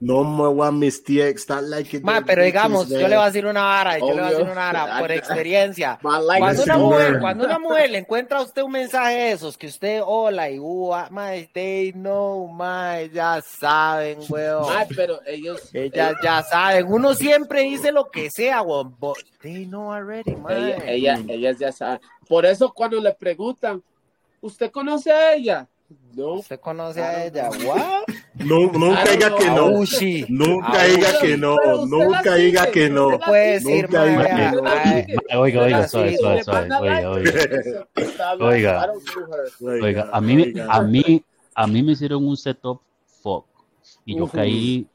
No me voy a mis like it. pero digamos, yo le voy a decir una vara, yo le voy a decir una vara por experiencia. Cuando una, mujer, cuando una mujer le encuentra a usted un mensaje de esos, que usted hola y uh, my, they know, my, ya saben, weón. pero ellos. Ellas ya saben. Uno siempre dice lo que sea, weón, but they know already, Ella, ellas ya saben. Por eso cuando le preguntan, ¿usted conoce a ella? No. ¿Usted conoce a ella? ¿What? No, nunca diga que no. Nunca diga que no. Nunca diga que no. Puede decir, nunca diga que no. Oiga, oiga, suave, suave, suave. Oiga, oiga. Oiga, oiga, a mí, a mí, a mí me hicieron un setup fuck y yo caí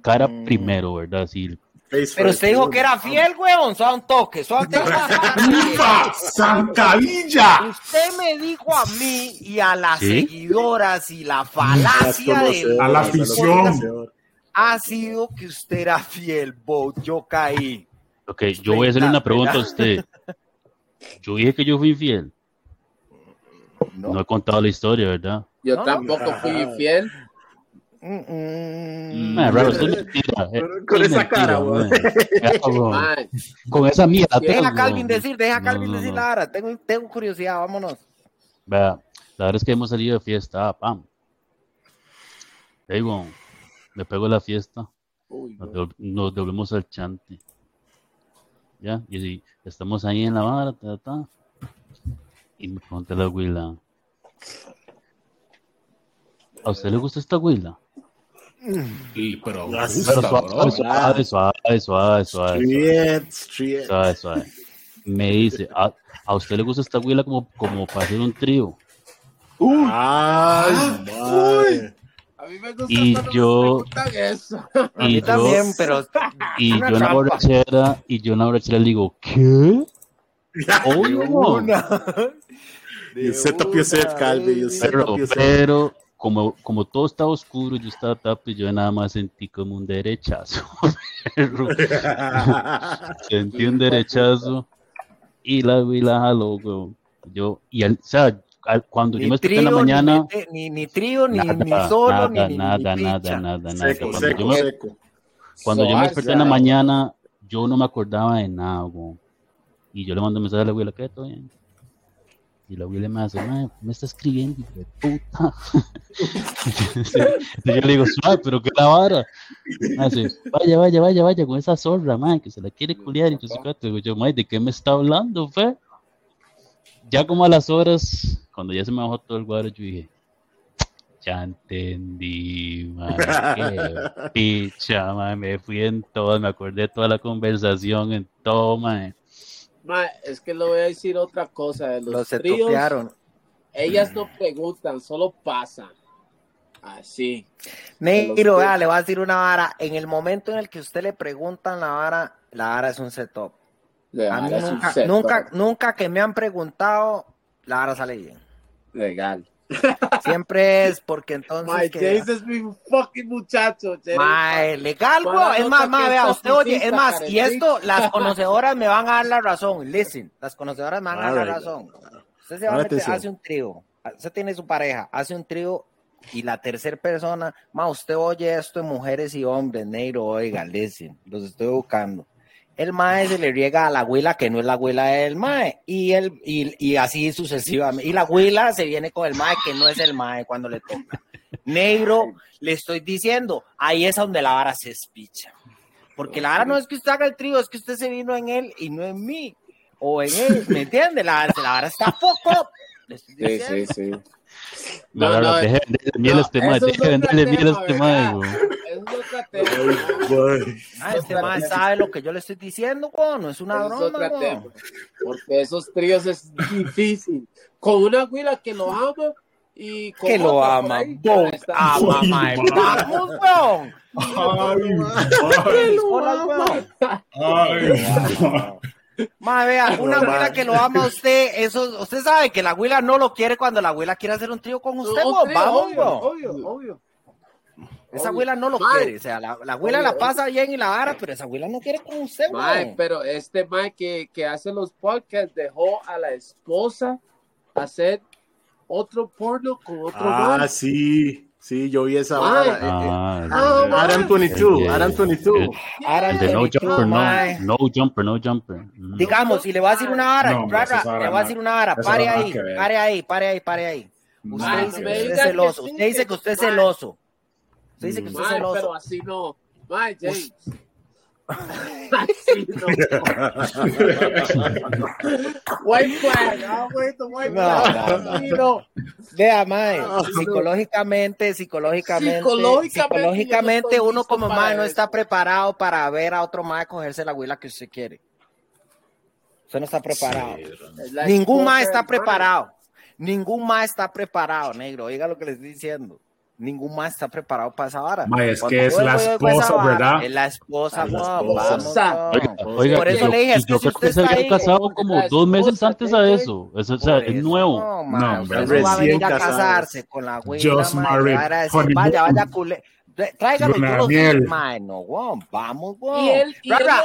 cara primero, ¿verdad? Así, pero usted dijo que era fiel, weón. Son toques, son toques. ¡Zancadilla! Usted me dijo a mí y a las seguidoras y la falacia de a la afición ha sido que usted era fiel, Bo. Yo caí. Ok, yo voy a hacerle una pregunta a usted. Yo dije que yo fui infiel. No, he contado la historia, ¿verdad? Yo tampoco fui infiel. Mm, con esa cara, Con esa mierda. Deja a Calvin decir, deja a Calvin decir la hora. Tengo, tengo curiosidad, vámonos. Vea, la verdad es que hemos salido de fiesta, pam. Hey, bueno, me pego la fiesta. nos, devolvemos al chante. Ya, y si estamos ahí en la vara, ta, ta, y me pregunta la huila. ¿A usted le gusta esta huila? Y, pero, suave, suave, suave, suave, suave, Me dice, ¿a, usted le gusta esta huila como, como para hacer un trío? Ay, A mí me gusta y yo y yo, también, pero y yo una borrachera y yo una borrachera le digo, ¿qué? Oh, no. Pero, pero como, como todo estaba oscuro, yo estaba tapado y yo nada más sentí como un derechazo. sentí un derechazo y la vi la jaló, Yo, y o sea, cuando yo me desperté en la mañana. Ni, ni, trío, ni, ni solo, nada, ni, nada, nada, nada, nada, Cuando, yo, me, cuando yo me desperté en la mañana, yo no me acordaba de nada, güey. Y yo le mando un mensaje a la abuela, ¿qué? ¿Todo bien? Y la Willy me hace, me está escribiendo, de puta. yo le digo, suave, pero que la vara. Hace, vaya, vaya, vaya, vaya con esa zorra, man, que se la quiere culiar. Y yo, digo yo, ¿de qué me está hablando, fe? Ya como a las horas, cuando ya se me bajó todo el cuadro, yo dije, ya entendí, man, qué picha, man, me fui en todo, me acordé de toda la conversación, en todo, man es que le voy a decir otra cosa. Los, tríos, ellas no preguntan, solo pasan. Así. Negro, le voy a decir una vara. En el momento en el que usted le preguntan la vara, la vara es un setup. nunca, nunca, nunca que me han preguntado, la vara sale bien. Legal. Siempre es porque entonces. My James es mi fucking muchacho. My, legal, bro. Es más, más, vea, usted oye, es más, y esto, las conocedoras me van a dar la razón. Listen, las conocedoras me van a dar la razón. Usted se va a meter, hace un trío. Usted tiene su pareja, hace un trío y la tercera persona, ma, usted oye esto de mujeres y hombres, negro, oiga, listen, los estoy buscando el mae se le riega a la abuela que no es la abuela del mae y, el, y, así sucesivamente. Y la abuela se viene con el mae que no es el mae cuando le toca. Negro, le estoy diciendo, ahí es donde la vara se espicha. Porque la vara no es que usted haga el trío, es que usted se vino en él y no en mí. O en él, ¿me entiende? La, la vara está poco. Sí, sí, sí. No, no, no, deje de miel este mae, deje de venderle miel este mae, Ah, este mae sabe lo que yo le estoy diciendo, güey, no es una broma, Porque esos tríos es difícil. Con una güila que lo ama y con que lo ama, bon, ama, mae, vamos, weón. Ay, Ay, Madre, vea, una abuela que lo ama a usted, eso, usted sabe que la abuela no lo quiere cuando la abuela quiere hacer un trío con usted, vamos, obvio, obvio, obvio. Esa abuela no lo quiere, o sea, la, abuela la pasa bien y la vara, pero esa abuela no quiere con usted, güey. pero este mae que, que hace los podcasts dejó a la esposa hacer otro porno con otro Ah, sí. Sí, yo vi esa vara. Ah, ah, Adam 22, Adam 22. Adam no jumper, no, no jumper, no jumper. Mm. Digamos, y le voy a decir una vara, le voy a decir una vara, pare ahí, pare ahí, pare ahí, pare ahí. Usted dice que usted es celoso, usted dice que usted es celoso. Usted dice que usted es celoso. Pero así no. My James. white flag, I'll wait the white flag. No, Vea, mae, psicológicamente, psicológicamente, psicológicamente, uno como mae no está preparado para ver a otro mae cogerse la huila que usted quiere. Usted no está preparado. Ningún mae está preparado. Ningún mae está preparado, negro. Oiga lo que le estoy diciendo ningún más está preparado para esa vara. es que es la esposa, ¿verdad? Es la esposa, la esposa. Oiga, Por eso le dije, yo creo que se había casado como dos meses antes a eso. o sea, es nuevo. No, man, no va a venir a casarse con la güey. Just married. Vaya, vaya, culé. Tráigalo yo los no, vamos, güey.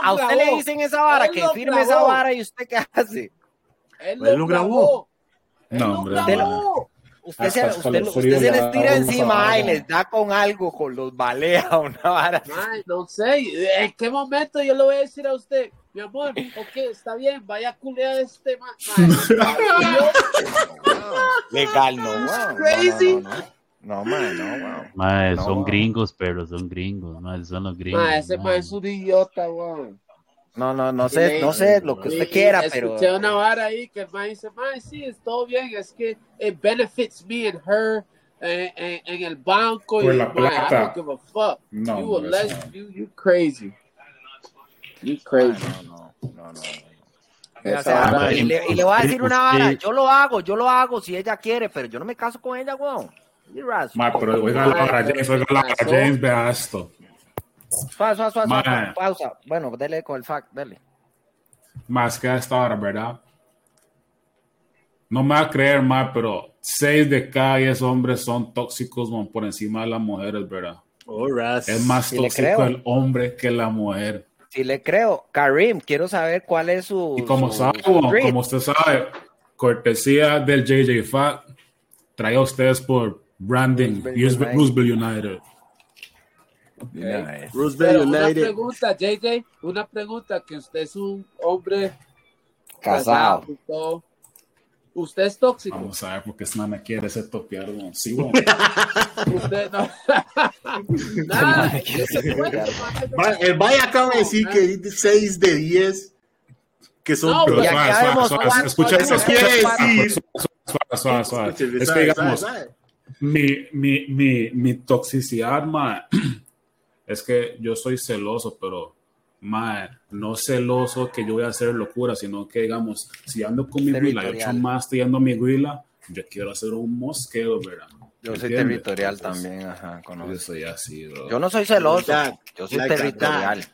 a usted le dicen esa vara, que firme esa vara y usted qué hace. Él lo grabó. No, hombre. Usted, se, usted, usted se les tira encima y les da con algo, con los balea una vara. no sé, ¿en qué momento yo le voy a decir a usted? Mi amor, ok, está bien, vaya a culear este man. Legal, no, wow. Crazy. No, man, no, wow. son gringos, pero son gringos, man, son los gringos. ese man es un idiota, wow. No, no, no sé, no sé lo que usted quiera, pero. Escuché una vara ahí que el man dice, man, sí, es todo bien, es que it benefits me and her en, en, en el banco. Por y la plata. I don't give a fuck. No, you, no, less, you, you crazy. You crazy. No, no, no, no. O sea, y, le, y, le, voy a decir una vara, yo lo hago, yo lo hago si ella quiere, pero yo no me caso con ella, weón. Ma, pero oiga la vara, James, oiga la vara, James, vea esto. Pausa, pausa, pausa, pausa. Bueno, dele con el fact, dele. Más que hasta ahora, ¿verdad? No me va a creer más, pero 6 de cada 10 hombres son tóxicos por encima de las mujeres, ¿verdad? Es más tóxico el hombre que la mujer. Sí le creo. Karim, quiero saber cuál es su... Y como, sabe, como, usted sabe, cortesía del JJ Fat, trae a ustedes por branding Roosevelt United. Una pregunta, JJ, una pregunta, que usted es un hombre casado. Usted es tóxico. Vamos a ver porque esta me quiere ser topear, Sí, bueno. Usted no. el Vaya acaba de decir que 6 de 10 que son. No, pero escucha, eso quiere decir. Suave, suave, Es que digamos, mi, mi, mi, mi toxicidad, ma, es que yo soy celoso, pero ma, no celoso que yo voy a hacer locura, sino que digamos, si ando con mi huila, yo hecho más estoy ando mi huila, yo quiero hacer un mosqueo, ¿verdad? Yo soy territorial también, ajá, conozco. Yo soy así, bro. Yo no soy celoso, yo soy territorial.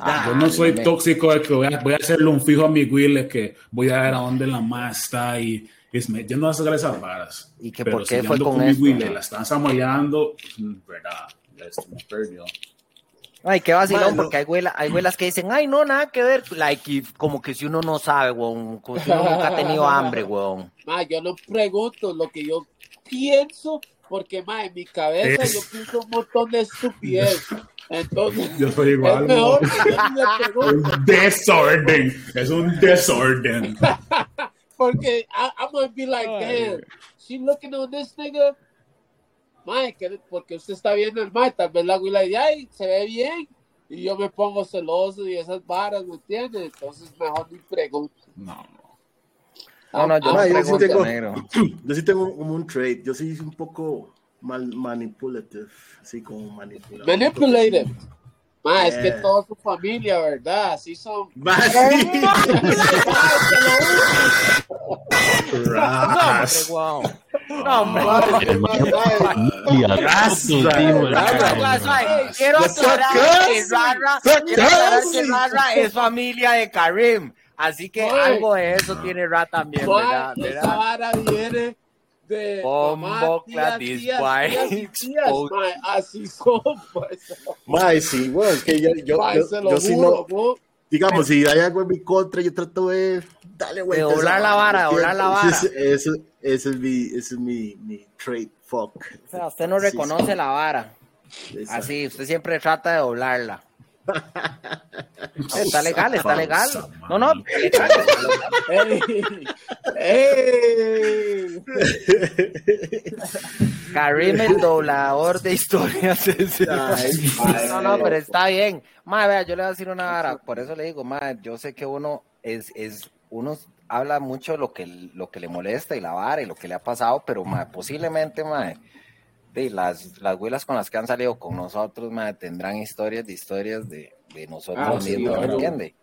Ah, yo no soy tóxico de que voy a, voy a, hacerle un fijo a mi huile, que voy a ver a dónde la más está y es, yo no voy a sacar esas varas. ¿Y que por qué fue con, con esto? Huile, la están samoyando, verdad, esto me perdió. Ay, qué vacilón, porque hay huelas, hay huelas que dicen, ay, no, nada que ver, like, como que si uno no sabe, weón, como si uno nunca ha tenido hambre, weón. Ma, yo no pregunto lo que yo pienso, porque, ma, en mi cabeza yo pienso un montón de estupidez. Entonces, yo soy igual. Es mejor que yo un desorden, es un desorden. porque I, I'm gonna be like, damn, she looking on this nigga mae, porque usted está viendo el mae, tal vez la güila de ahí se ve bien y yo me pongo celoso y esas varas, ¿me entiendes? Entonces mejor ni pregunto. No, no. No, yo, ah, no, yo, sí tengo, yo sí tengo como un trade, yo sí un poco mal manipulative, así como manipulado. Manipulative. Ma, es que toda su familia, ¿verdad? Así son. Ma, sí. Quiero aclarar que Rara, quiero aclarar que Rara es familia de Karim. Así que algo de eso tiene Rara también, ¿verdad? Vara viene de Bombo así son, pues. sí, bueno, es que yo, yo, yo, yo, si no, digamos, si hay algo en mi contra, yo trato de darle vuelta. De doblar la vara, doblar la vara. Ese, es mi, ese es mi, mi trait, fuck. O sea, usted no reconoce la vara. Así, usted siempre trata de doblarla. Está legal, está legal. No, no. Karim el doblador de historias. no, no, pero está bien. Madre, vea, yo le voy a decir una vara, por eso le digo, madre, yo sé que uno es, es, uno habla mucho lo que, lo que le molesta y la vara y lo que le ha pasado, pero madre, posiblemente, de las, las huelas con las que han salido con nosotros, madre, tendrán historias de historias de, de nosotros ah, mismos, ¿me entiende?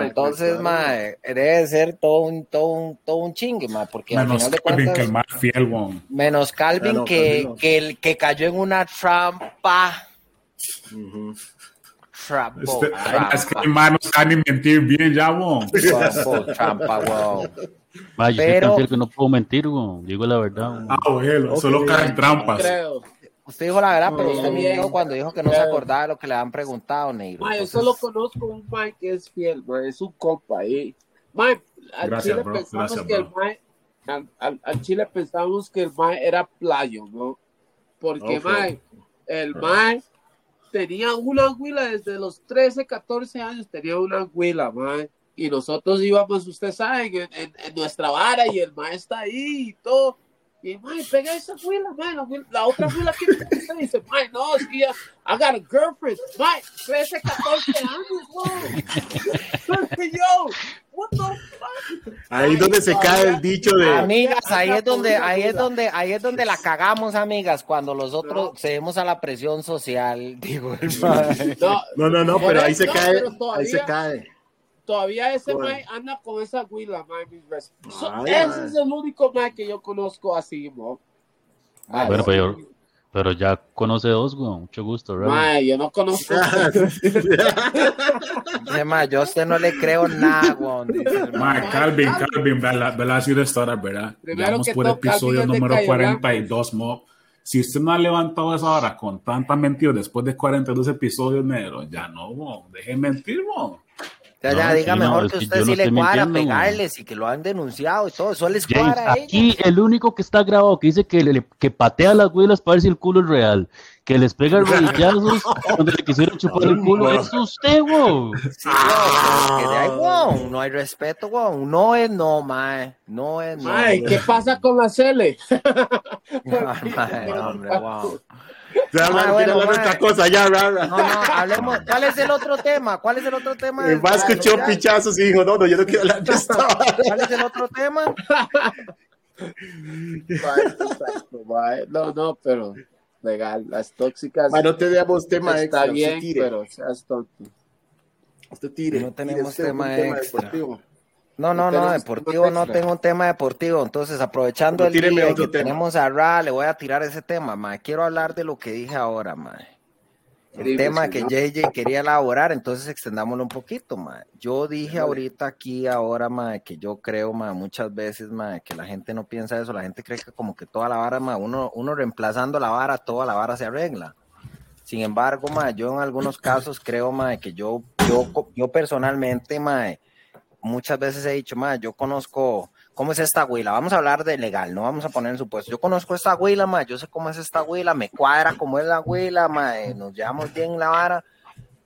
Entonces, madre, debe ser todo un, todo un, todo un chingue, madre, porque menos al final de cuentas, que el más fiel, menos Calvin que, que, el, que cayó en una trampa. Trampa, este, Es que el man no sabe ni mentir bien ya, bon. Trampa, wow. Ma, yo Pero, soy que no puedo mentir, bon. digo la verdad. Ah, bueno, solo caen trampas. Creo. Usted dijo la verdad, pero usted mintió cuando dijo que no se acordaba de lo que le han preguntado, Negro. yo solo conozco un Mike que es fiel, bro. es un compa. Mike, al gracias, Chile bro. pensamos gracias, que bro. el Mike, al, al, Chile pensamos que el Mike era playo, ¿no? Porque okay. El Mike tenía una huila desde los 13, 14 años, tenía una huila, Mike. Y nosotros íbamos, usted sabe, en, en, en nuestra vara y el Mike está ahí y todo y, mae, pega esa huila, mae, la, la otra huila que me dice, mae, no, es que ya, I got a girlfriend, mae, 13, 14 años, wey. yo, what the fuck? Ahí es donde se cae el dicho de amigas, ahí es donde, ahí es donde, ahí es donde la cagamos, amigas, cuando los otros cedemos a la presión social, digo, no, no, no, pero ahí se cae, ahí se cae Todavía ese bueno. anda con esa huila, mae. ese es el único mae que yo conozco así, mo. bueno, pero, pero ya conoce dos, güey. Mucho gusto, ¿verdad? Mae, yo no conozco. mae, yo a usted no le creo nada, güey. Mae, Calvin, Calvin, ve la, ve la ciudad ¿verdad? Vamos por episodio número 42, mo. Si usted no ha levantado esa hora con tanta mentira después de 42 episodios, negro, ya no, mo. Deje mentir, mo. Ya, ya, diga mejor que usted sí le cuadra pegarles y que lo han denunciado y todo. Eso les cuadra Aquí el único que está grabado que dice que, le, que patea las huelas para ver si el culo es real. Que les pega el rodillazos cuando le quisieron chupar el culo. Es usted, wow. Sí, wow. No hay respeto, wow. No es no, mae. No es no. Mae, ¿qué pasa con la Cele? no, hombre, wow. Ya ah, bueno, otra cosa, ya, No, no, hablemos. ¿Cuál es el otro tema? ¿Cuál es el otro tema? El más escuchó pichazos y dijo, no, no, yo no quiero hablar de esto. ¿Cuál es el otro tema? no, no, pero legal, las tóxicas. no tenemos tema Está bien, pero seas tonto. Usted tire. No tenemos tema, extra. No, no, no, deportivo no tengo un tema deportivo. Entonces, aprovechando el día que tenemos a Ra, le voy a tirar ese tema, ma. Quiero hablar de lo que dije ahora, ma. El tema que JJ quería elaborar, entonces extendámoslo un poquito, ma. Yo dije ahorita aquí ahora, ma, que yo creo, ma, muchas veces, ma, que la gente no piensa eso, la gente cree que como que toda la vara, ma, uno, uno reemplazando la vara, toda la vara se arregla. Sin embargo, ma, yo en algunos casos creo, ma, que yo, yo, yo personalmente, ma, muchas veces he dicho, ma, yo conozco cómo es esta huila, vamos a hablar de legal, no vamos a poner en supuesto, yo conozco esta huila, ma, yo sé cómo es esta huila, me cuadra cómo es la huila, ma, eh, nos llevamos bien la vara,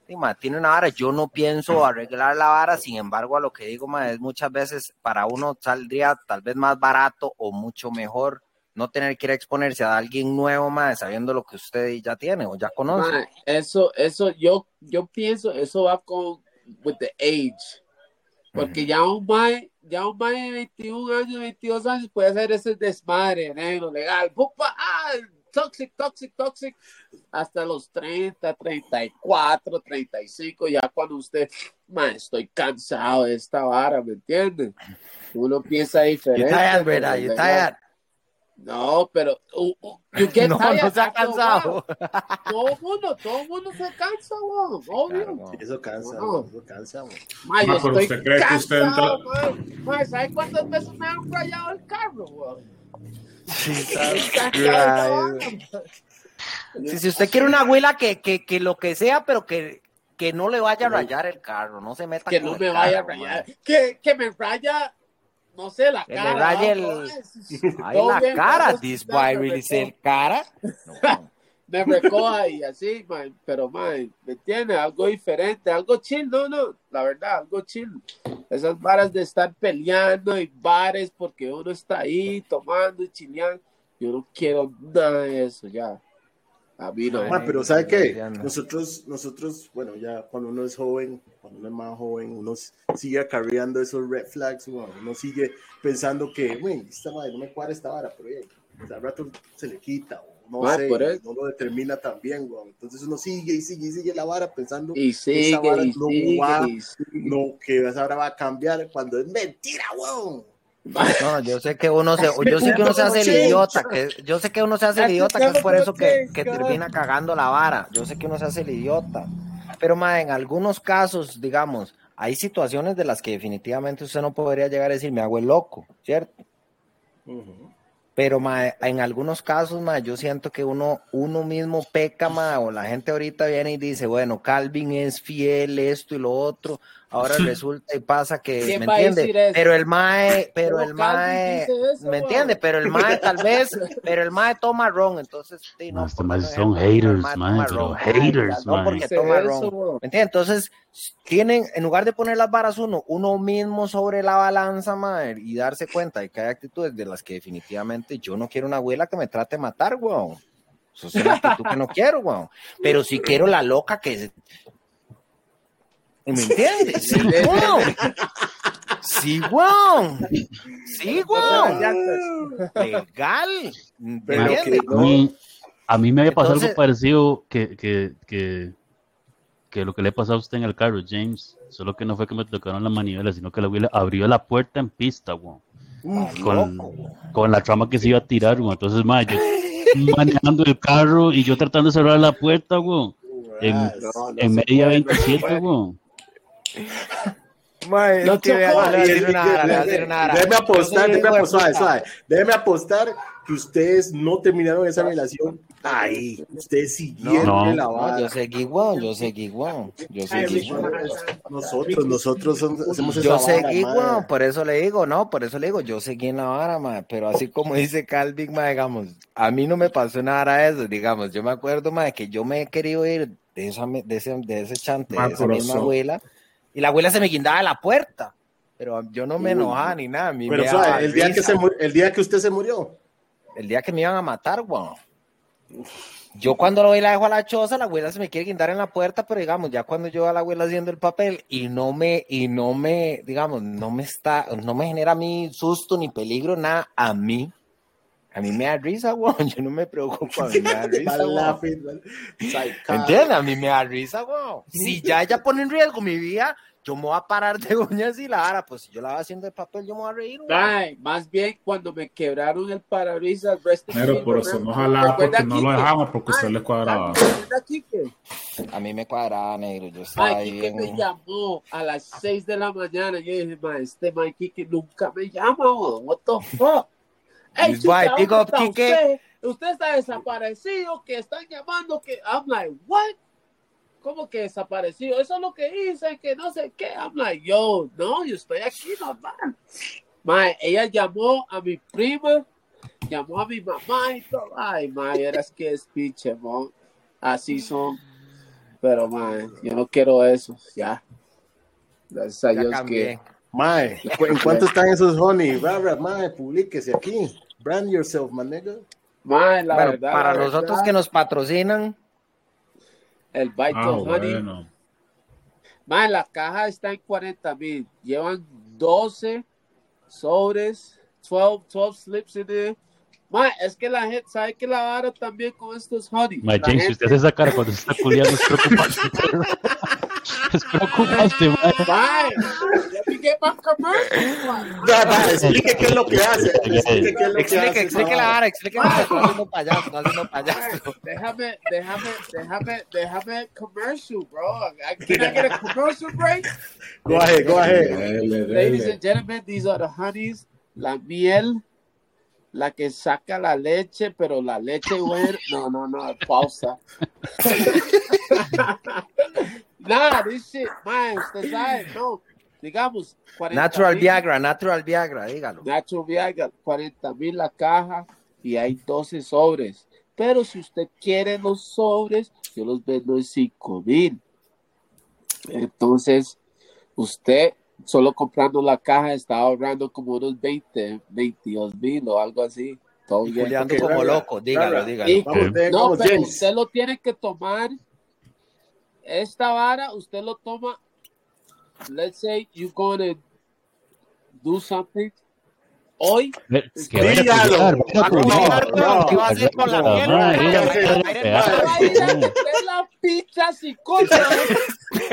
y ma, tiene una vara, yo no pienso arreglar la vara, sin embargo, a lo que digo, ma, es muchas veces para uno saldría tal vez más barato o mucho mejor no tener que ir a exponerse a alguien nuevo, más sabiendo lo que usted ya tiene o ya conoce. eso, eso, yo, yo pienso, eso va con with the age. Porque ya un mae, ya un mae de 21 años, 22 años puede hacer ese desmadre, negro, legal. ¡Pupa! ¡Ah! Toxic, toxic, toxic. Hasta los 30, 34, 35, ya cuando usted, mae, estoy cansado de esta vara, ¿me entiende? Uno piensa diferente. You're tired, ¿verdad? You're tired. No, pero uh, uh, no, no se ha cansado. Todo el mundo, todo el mundo se cansa, weón. Obvio. Eso cansa, eso cansa, weón. Ma, yo estoy usted cree que usted entra... ma, ¿Sabes cuántas veces me han rayado el carro, weón? Sí, si, si usted quiere una abuela que, que, que lo que sea, pero que, que no le vaya a rayar el carro, no se meta que no me vaya a rayar, que, que me raya no sé, la cara. Le raye el... Ahí la cara, this boy really el cara. me recoja y así, man. pero man, ¿me entiendes? Algo diferente, algo chill, no, no, la verdad, algo chill. Esas varas de estar peleando y bares porque uno está ahí tomando y chileando, yo no quiero nada de eso, ya. A mí no. Ah, pero ¿sabe qué? Nosotros, nosotros, bueno, ya cuando uno es joven, cuando uno es más joven, uno sigue acarreando esos red flags, uno sigue pensando que, güey, esta madre no me cuadra esta vara, pero ya, al rato se le quita, o no sé, no lo determina también, güey. Entonces uno sigue y sigue y sigue la vara pensando y sigue, esa vara no va, no, que esa vara va a cambiar cuando es mentira, güey. No, yo sé que uno se, yo sé que uno se hace el idiota, que yo sé que uno se hace el idiota, que es por eso que, que termina cagando la vara. Yo sé que uno se hace el idiota. Pero ma, en algunos casos, digamos, hay situaciones de las que definitivamente usted no podría llegar a decir, me hago el loco, ¿cierto? Pero ma, en algunos casos, ma, yo siento que uno, uno mismo peca, ma, o la gente ahorita viene y dice, bueno, Calvin es fiel, esto y lo otro, Ahora resulta y pasa que, ¿me entiende? Pero el mae, pero el mae, ¿me entiende? Pero el mae tal vez, pero el mae toma ron, entonces, sí, no, son haters, mae, haters, no porque toma ron, ¿me entiende? Entonces, tienen, en lugar de poner las varas uno, uno mismo sobre la balanza, mae, y darse cuenta de que hay actitudes de las que definitivamente yo no quiero una abuela que me trate de matar, weón. Eso es una actitud que no quiero, weón. Pero si quiero la loca que ¿Me entiendes? Sí, wow. Sí, wow. Sí, wow. Legal. a, mí, me había pasado algo parecido que, que, que, que, lo que le pasado a usted en el carro, James. Solo que no fue que me tocaron la manivela, sino que la abuela abrió la puerta en pista, wow. Con, con, la trama que se iba a tirar, wow. Entonces, ma, yo manejando el carro y yo tratando de cerrar la puerta, wow. En, en media 27, wow. no te Déjeme apostar, déjeme apostar, déjeme apostar que ustedes no terminaron esa relación ahí. Ustedes siguieron la vara. yo seguí igual, yo seguí igual. Yo seguí igual. Nosotros, nosotros hacemos esa Yo seguí igual, por eso le digo, no, por eso le digo, yo seguí en la vara, ma, pero así como dice Calvin, ma, digamos, a mí no me pasó nada de eso, digamos, yo me acuerdo, ma, que yo me he querido ir de, esa, de, ese, de ese chante, de esa misma abuela, y la abuela se me guindaba a la puerta, pero yo no me enojaba ni nada. pero, o el, día que se, el día que usted se murió el día que me iban a matar, weón. Yo cuando lo voy la dejo a la choza, la abuela se me quiere guindar en la puerta, pero digamos, ya cuando yo a la abuela haciendo el papel y no me, y no me, digamos, no me está, no me genera a mí susto ni peligro, nada, a mí, a mí me da risa, weón, yo no me preocupo, a mí me da risa, ¿Entiendes? A mí me da risa, weón. Si ya ella pone en riesgo mi vida, yo me voy a parar de uñas y la vara, pues si yo la voy haciendo de papel, yo me voy a reír. Ay, más bien cuando me quebraron el parabrisas, Pero por eso no jalaba, porque no lo dejamos, porque usted le cuadraba. A mí me cuadraba, negro, yo estaba Ay, ahí. me llamó a las 6 de la mañana, yo dije, ma, este Mikey que nunca me llama, what the fuck. Hey, chica, usted, usted está desaparecido, que están llamando, que I'm like, what? ¿Cómo que desaparecido? Eso es lo que hice, que no sé qué. I'm like, yo, no, yo estoy aquí normal. Mae, ella llamó a mi prima, llamó a mi mamá y todo. Ay, mae, eras que es pinche, mo. Así son. Pero, mae, yo no quiero eso, ya. Gracias a Dios que. Mae, ¿en cuánto están esos honey? Barbara, mae, publíquese aquí. Brand yourself, my nigga. Mae, la verdad. Para los otros que nos patrocinan, el Byte ah, Honey. la caja está en 40 mil. Llevan 12 sobres, 12, 12 slips en there. Ma, es que la gente sabe que la vara también con estos honey. Ma, James, si usted hace esa cara cuando se está culiando es preocupante. es preocupante, ma. Ma, ya piqué más comercial, Explique qué es lo que hace. Explique qué es lo que explique, hace. Explique la vara, explique la vara. Está haciendo payaso, está haciendo payaso. Déjame, déjame, déjame, déjame commercial, bro. Can I get a commercial break? Go ahead, go ahead. Ladies and gentlemen, these are the honeys. La miel la que saca la leche, pero la leche, güey, no, no, no, pausa. Nada, dice, man, usted sabe, no, digamos, 40 Natural Viagra, Natural Viagra, dígalo. Natural Viagra, 40 mil la caja y hay 12 sobres. Pero si usted quiere los sobres, yo los vendo en 5 mil. Entonces, usted solo comprando la caja estaba ahorrando como unos 20, 22 mil o algo así. Todo como loco, dígalo, dígalo. no, pero usted lo tiene que tomar. Esta vara, usted lo toma. Let's say you're going to do something hoy. Que dígalo. ¿Qué va a hacer con la mierda? la pizza psicóloga.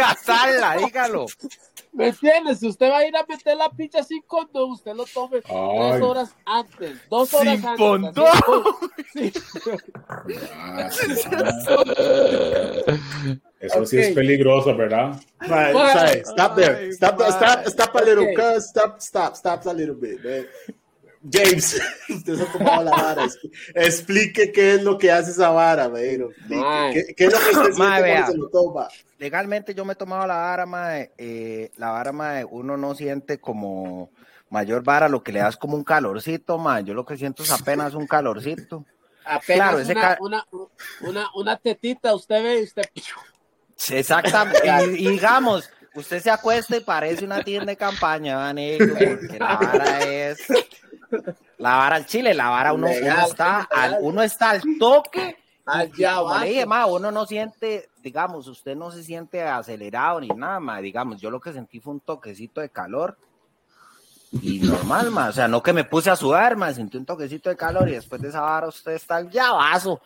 Asala, dígalo. ¿Me entiendes? Si usted va a ir a meter la picha sin condón, usted lo tome tres horas antes, dos horas sin antes. Condón. Sí. Eso sí es peligroso, ¿verdad? Right, sorry, stop there. Stop, stop, stop a little, okay. Stop, stop, stop a little bit, man. James, usted se ha tomado la vara. Explique qué es lo que hace esa vara, ¿Qué, ¿Qué, es lo que usted siente cuando se lo toma? Legalmente yo me he tomado la vara, mae. Eh, la vara, mae, uno no siente como mayor vara, lo que le das como un calorcito, mae. Yo lo que siento es apenas un calorcito. Apenas claro, una, una, una, una, tetita, usted ve, usted... Exactamente. y, digamos, usted se acuesta y parece una tienda de campaña, negro, porque la vara es la vara al chile, la vara uno, uno está al, uno está al toque. Allá como le dije, ma, uno no siente, digamos, usted no se siente acelerado ni nada, ma, digamos, yo lo que sentí fue un toquecito de calor y normal, ma, o sea, no que me puse a sudar, ma, sentí un toquecito de calor y después de esa vara usted está al llavazo,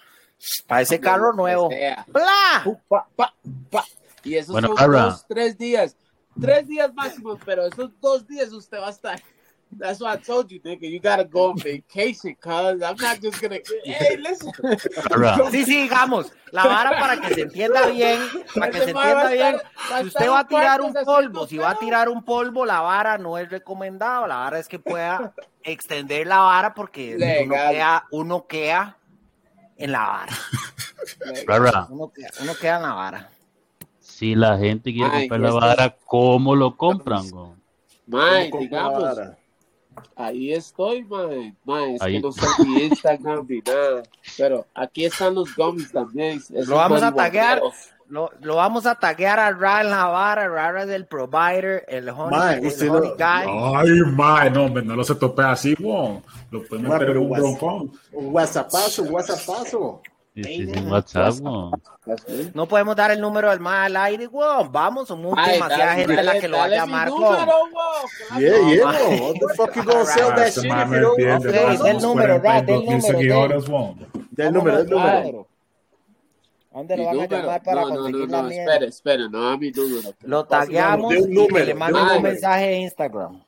parece carro nuevo, ¡Bla! Y esos son dos, tres días, tres días máximo, pero esos dos días usted va a estar That's why I told you, nigga, you gotta go on vacation, cuz I'm not just gonna. Hey, listen. Sí, sí, digamos, la vara para que se entienda bien, para que se entienda bien. Si usted va a tirar un polvo, si va a tirar un polvo, la vara no es recomendado. La vara es que pueda extender la vara porque uno queda, uno queda en la vara. Uno queda, uno queda en la vara. Si la gente quiere comprar la vara, ¿cómo lo compran? Mae, digamos, ahí estoy, mae. mae es que no sé ni Instagram ni nada. Pero aquí están los gummies también. lo vamos a taguear. Lo, lo, vamos a taguear a Ra en la vara, Ra del provider, el honey, mae, el honey guy. Ay, mae, no, no lo se tope así, wow. Lo pueden meter en un broncón. Un whatsappazo, un whatsappazo. WhatsApp, No podemos dar el número del más al aire, weón. Vamos, somos demasiada gente la que lo va a llamar, weón. Yeah, yeah, What the fuck you gonna sell that shit if you don't Okay, del número, del número. Del número, del número. ¿Dónde lo van a llamar para conseguir la mierda? Espera, espera, no a mi número. Lo tagueamos y le mandamos un mensaje en Instagram.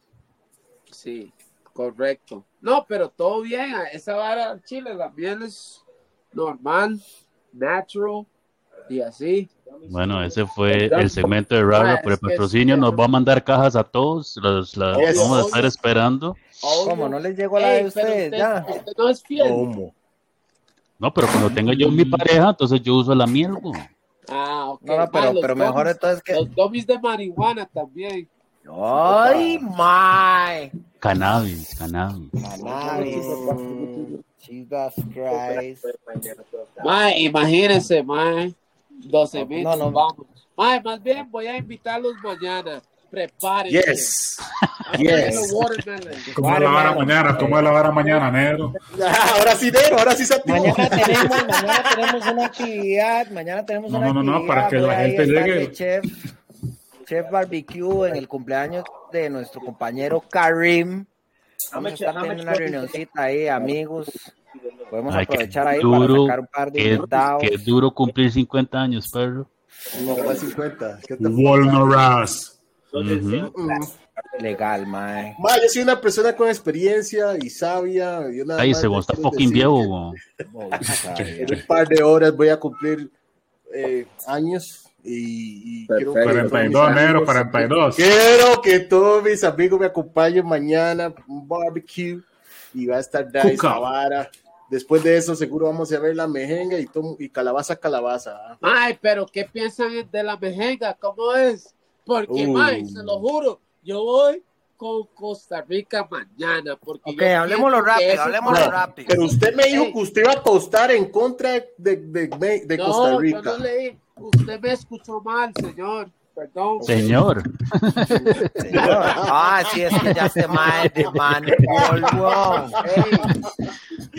Sí, correcto. No, pero todo bien. Esa vara Chile también es normal, natural y así. Bueno, ese fue el segmento de Rara por el patrocinio. Nos va a mandar cajas a todos. Las, vamos a estar esperando. ¿Cómo? ¿No les llegó la de ustedes? ya. no es fiel. ¿Cómo? No, pero cuando tenga yo mi pareja, entonces yo uso la miel. Ah, ok. No, pero, pero mejor entonces que. Los domis de marihuana también. ¡Ay, my! Cannabis, cannabis. Cannabis. Jesus Christ. Mae, imagínense, mae. 12 mil. No, no, vamos. Mae, más bien voy a invitarlos mañana. Prepárense. Yes. yes. ¿Cómo es la vara mañana? ¿Cómo es la vara mañana, negro? ahora sí, negro, ahora sí se Mañana tenemos, mañana tenemos una actividad. Mañana tenemos no, una no, actividad. No, no, para que la gente llegue. Chef, chef Barbecue en el cumpleaños de nuestro compañero Karim. Vamos a estar teniendo una reunioncita ahí, amigos. Podemos aprovechar ahí para sacar un par de invitados. Qué duro cumplir 50 años, perro. No, 50. Walnoras. Legal, mae. Ma, yo soy una persona con experiencia y sabia. Y una Ahí se está fucking viejo, En un par de horas voy a cumplir eh, años y, y quiero 42 enero, 42. Quiero que todos mis amigos me acompañen mañana un barbecue y va a estar nice vara. Después de eso, seguro vamos a ver la mejenga y, y calabaza, calabaza. Ay, pero ¿qué piensan de la mejenga? ¿Cómo es? Porque, uh. se lo juro, yo voy con Costa Rica mañana. Porque ok, hablemoslo rápido, hablemoslo rápido. Pero usted me dijo que usted iba a apostar en contra de, de, de Costa Rica. Yo no leí. Usted me escuchó mal, señor. Perdón. Señor. Señor. Ah, sí, es que ya se mae de man.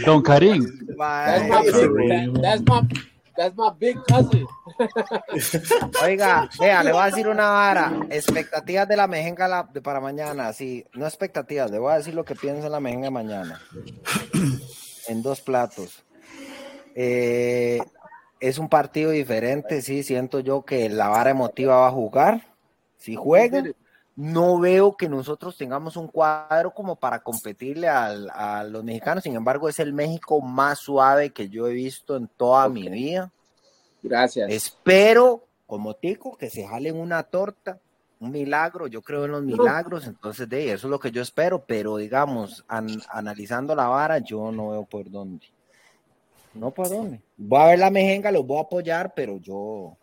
Don Karim. That's my, that's my, big cousin. Oiga, vea, le voy a decir una vara. Expectativas de la mejenga de para mañana. Sí, no expectativas, le voy a decir lo que pienso en la mejenga mañana. En dos platos. Eh, es un partido diferente, sí, siento yo que la vara emotiva va a jugar. Si juega, no veo que nosotros tengamos un cuadro como para competirle a los mexicanos. Sin embargo, es el México más suave que yo he visto en toda mi vida. Gracias. Espero, como Tico, que se jalen una torta, un milagro. Yo creo en los milagros, entonces de eso es lo que yo espero. Pero digamos, analizando la vara, yo no veo por dónde. No por dónde. Voy a ver la mejenga, los voy a apoyar, pero yo.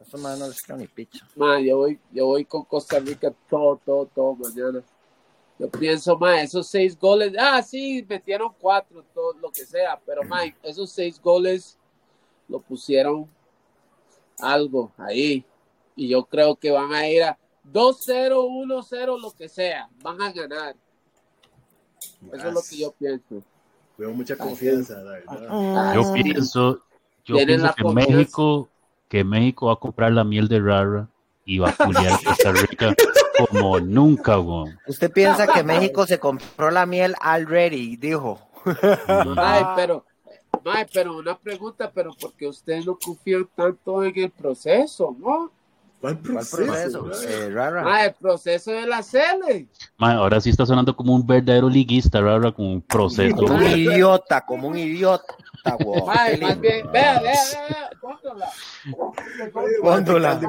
Eso más no les ni picha. Man, yo voy, yo voy con Costa Rica todo, todo, todo mañana. Yo pienso, man, esos seis goles. Ah, sí, metieron cuatro, todo lo que sea. Pero, man, esos seis goles lo pusieron algo ahí. Y yo creo que van a ir a 2-0, 1-0, lo que sea. Van a ganar. Eso es lo que yo pienso. Veo mucha confianza. Yo pienso, yo pienso que México, que México va a comprar la miel de Rara y va a culiar Costa Rica como nunca, Usted piensa que México se compró la miel already, dijo. Ay, pero, pero una pregunta, pero porque usted no confió tanto en el proceso, ¿no? ¿Cuál proceso? Eh, ah, el proceso de la Cele. ahora sí está sonando como un verdadero liguista, rara, como un proceso. Como un idiota, como un idiota. Ay, más bien, vea, vea, vea, góndola.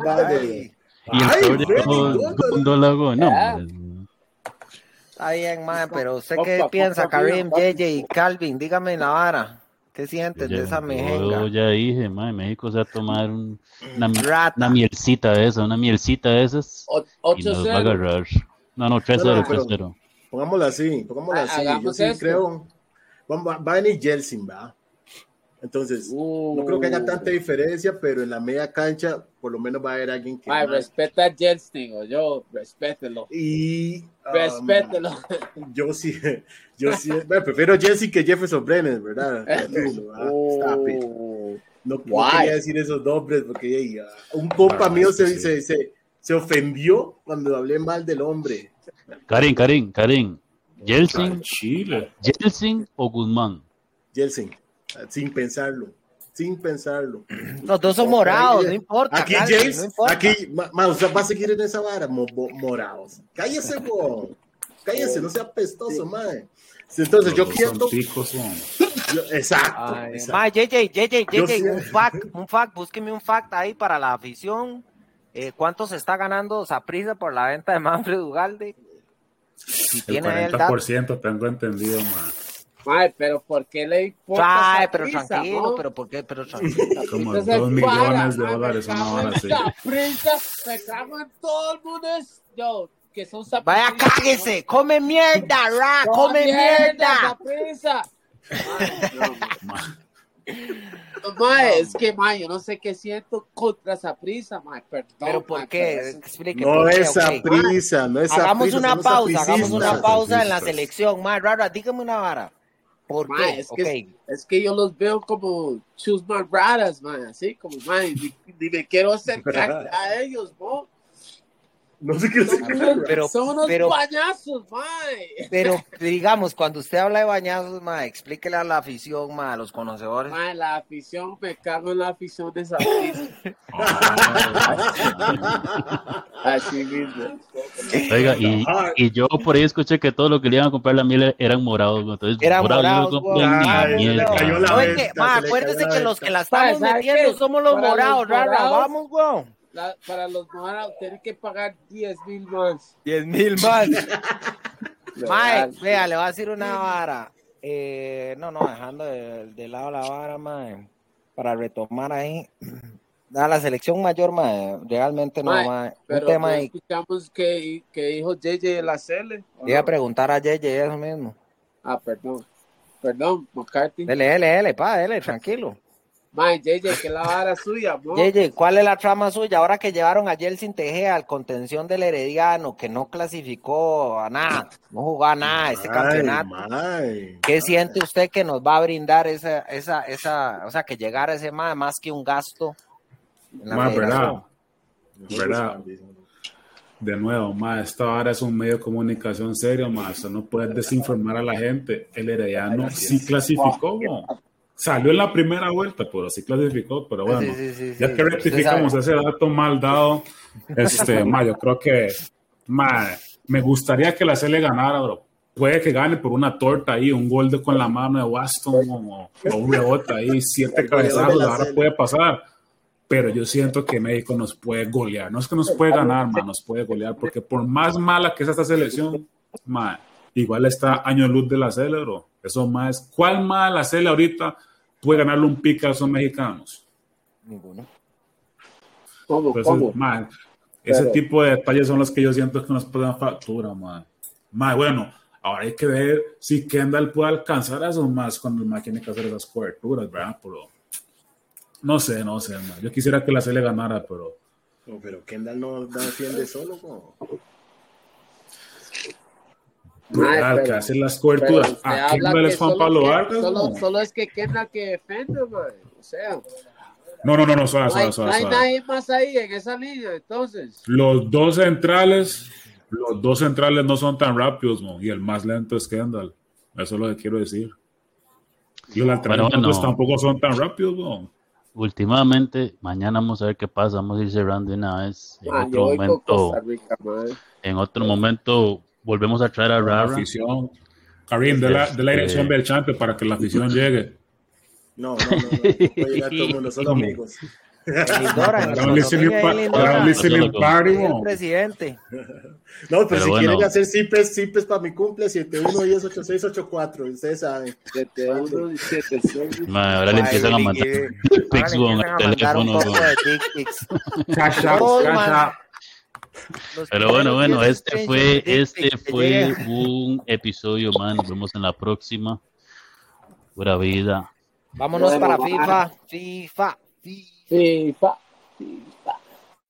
Y el góndola, no. Está bien, man, pero sé qué piensa Karim, JJ y Calvin, dígame la vara. ¿Qué sientes de esa mejenga? Yo ya dije, ma, en México se va a tomar una, una, mielcita de esa, una mielcita de esas. y nos va a agarrar. No, no, 3-0, 3-0. Pongámoslo así, pongámoslo así. Yo sí creo. Va, va a venir Jelsin, ¿va? Entonces, no creo que haya tanta uh. diferencia, pero en la media cancha, por lo menos va a haber alguien que. Ay, respeta a Jelsin, o yo, respételo. Y. Um, respételo. Yo sí, yo sí. bueno, prefiero Jelsin que Jefferson Brennan, ¿verdad? oh. No, no quería decir esos nombres porque un compa mío se, se, se, se, ofendió cuando hablé mal del hombre. Karim, Karim, Karim. Jelsin, Jelsin o Guzmán. Jelsin sin pensarlo, sin pensarlo. Los dos son morados, no importa. Aquí James, aquí, va a seguir en esa vara, morados. Cállese, bo. cállese, no sea pestoso, madre. Entonces yo quiero. exacto. JJ, JJ, JJ, un fact, un fact, búsqueme un fact ahí para la afición. Eh, ¿Cuánto se está ganando Saprisa por la venta de Manfred Ugalde? Si el 40% tengo entendido, más. Ay, pero ¿por qué le importa? Ay, pero tranquilo, pero ¿por qué? Pero tranquilo. Como dos millones de dólares una hora así. En todo el mundo. Yo, que son Vaya, cáguese, come mierda, ra, come, mierda. mierda. Mae, es que, mae, yo no sé qué siento contra esa prisa, mae, perdón. ¿Pero por qué? Explique. No es esa prisa, no es esa Hagamos una pausa, hagamos una pausa en la selección, mae, rara, dígame una vara. ¿Por qué? Es, que, es que yo los veo como chusmas raras, man, así como, man, ni, me quiero acercar a ellos, ¿no? No sé qué pero, son unos pero, bañazos, man. Pero digamos, cuando usted habla de bañazos, man, explíquele a la afición, man, a los conocedores. Man, la afición, me cago en la afición de esa Así mismo. Oiga, y, y, yo por ahí escuché que todo lo que le iban a comprar la miel eran morados, entonces eran morados. acuérdese que los que la estamos metiendo somos los morados, rara, vamos, weón para los morados tienen que pagar 10 mil más. 10 mil más. Mae, vea, le voy a decir una vara. Eh, no, no, dejando de, lado la vara, mae, para retomar ahí. A la selección mayor, mae, realmente no, mae. Pero un tema escuchamos que, que dijo JJ de la Cele. Iba a preguntar a JJ eso mismo. Ah, perdón. Perdón, McCarthy. Dele, dele, dele, pa, dele, tranquilo. Mae, JJ, que la vara suya, bro. JJ, ¿cuál es la trama suya? Ahora que llevaron a Jelsin Tejea al contención del Herediano, que no clasificó a nada, no jugó a nada este campeonato. ¿Qué siente usted que nos va a brindar esa, esa, esa, o sea, que llegara ese más, más que un gasto? Más, verdad. ¿Verdad? De nuevo, más, esta vara es un medio de comunicación serio, más, no puedes desinformar a la gente. El Herediano sí clasificó, ¿no? Salió en la primera vuelta, pero sí clasificó, pero bueno, ya que rectificamos ese dato mal dado, este, ma, yo creo que ma, me gustaría que la le ganara, bro. Puede que gane por una torta ahí, un gol de con la mano de Waston o, un rebote ahí, siete cabezazos, ahora puede pasar. Pero yo siento que México nos puede golear. No es que nos puede ganar, ma, nos puede golear, porque por más mala que sea esta selección, ma, igual está año luz de la Cele, bro. Eso más, ¿cuál más la Cele ahorita puede ganarle un pick a esos mexicanos. Ninguno. ¿Cómo, ese tipo de detalles son los que yo siento que nos pueden factura, man. Más bueno, ahora hay que ver si Kendall puede alcanzar a esos más cuando el más tiene que hacer esas coberturas, ¿verdad? Pero no sé, no sé, man. Yo quisiera que la C le ganara, pero. No, pero Kendall no defiende solo, ¿no? Madre, que hace las coberturas. ¿A quién no les Juan Pablo Vargas? Solo, solo, es que Kendall que defiende, güey. O sea. No, no, no, no, suave, suave, suave. No hay nadie más ahí en esa línea, entonces. Los dos centrales, los dos centrales no son tan rápidos, ¿no? Y el más lento es Kendall. Eso es lo que quiero decir. Y los laterales bueno, tampoco son tan rápidos, ¿no? últimamente, mañana vamos a ver qué pasa, vamos a ir cerrando una vez. En otro momento, en otro momento volvemos a traer a Rara. La afición. Karim, de la, de la dirección este, del champion para que la afición llegue. No, no, no, no. todo amigos. presidente. No, pero, si quieren hacer CIPES, CIPES para mi cumple, 71108684, ustedes saben. 7176. Ahora le empiezan a mandar pics con el teléfono. Pero bueno, bueno, este fue, este fue un episodio más. Nos vemos en la próxima. Pura vida. Vámonos para FIFA. FIFA. FIFA. FIFA. FIFA.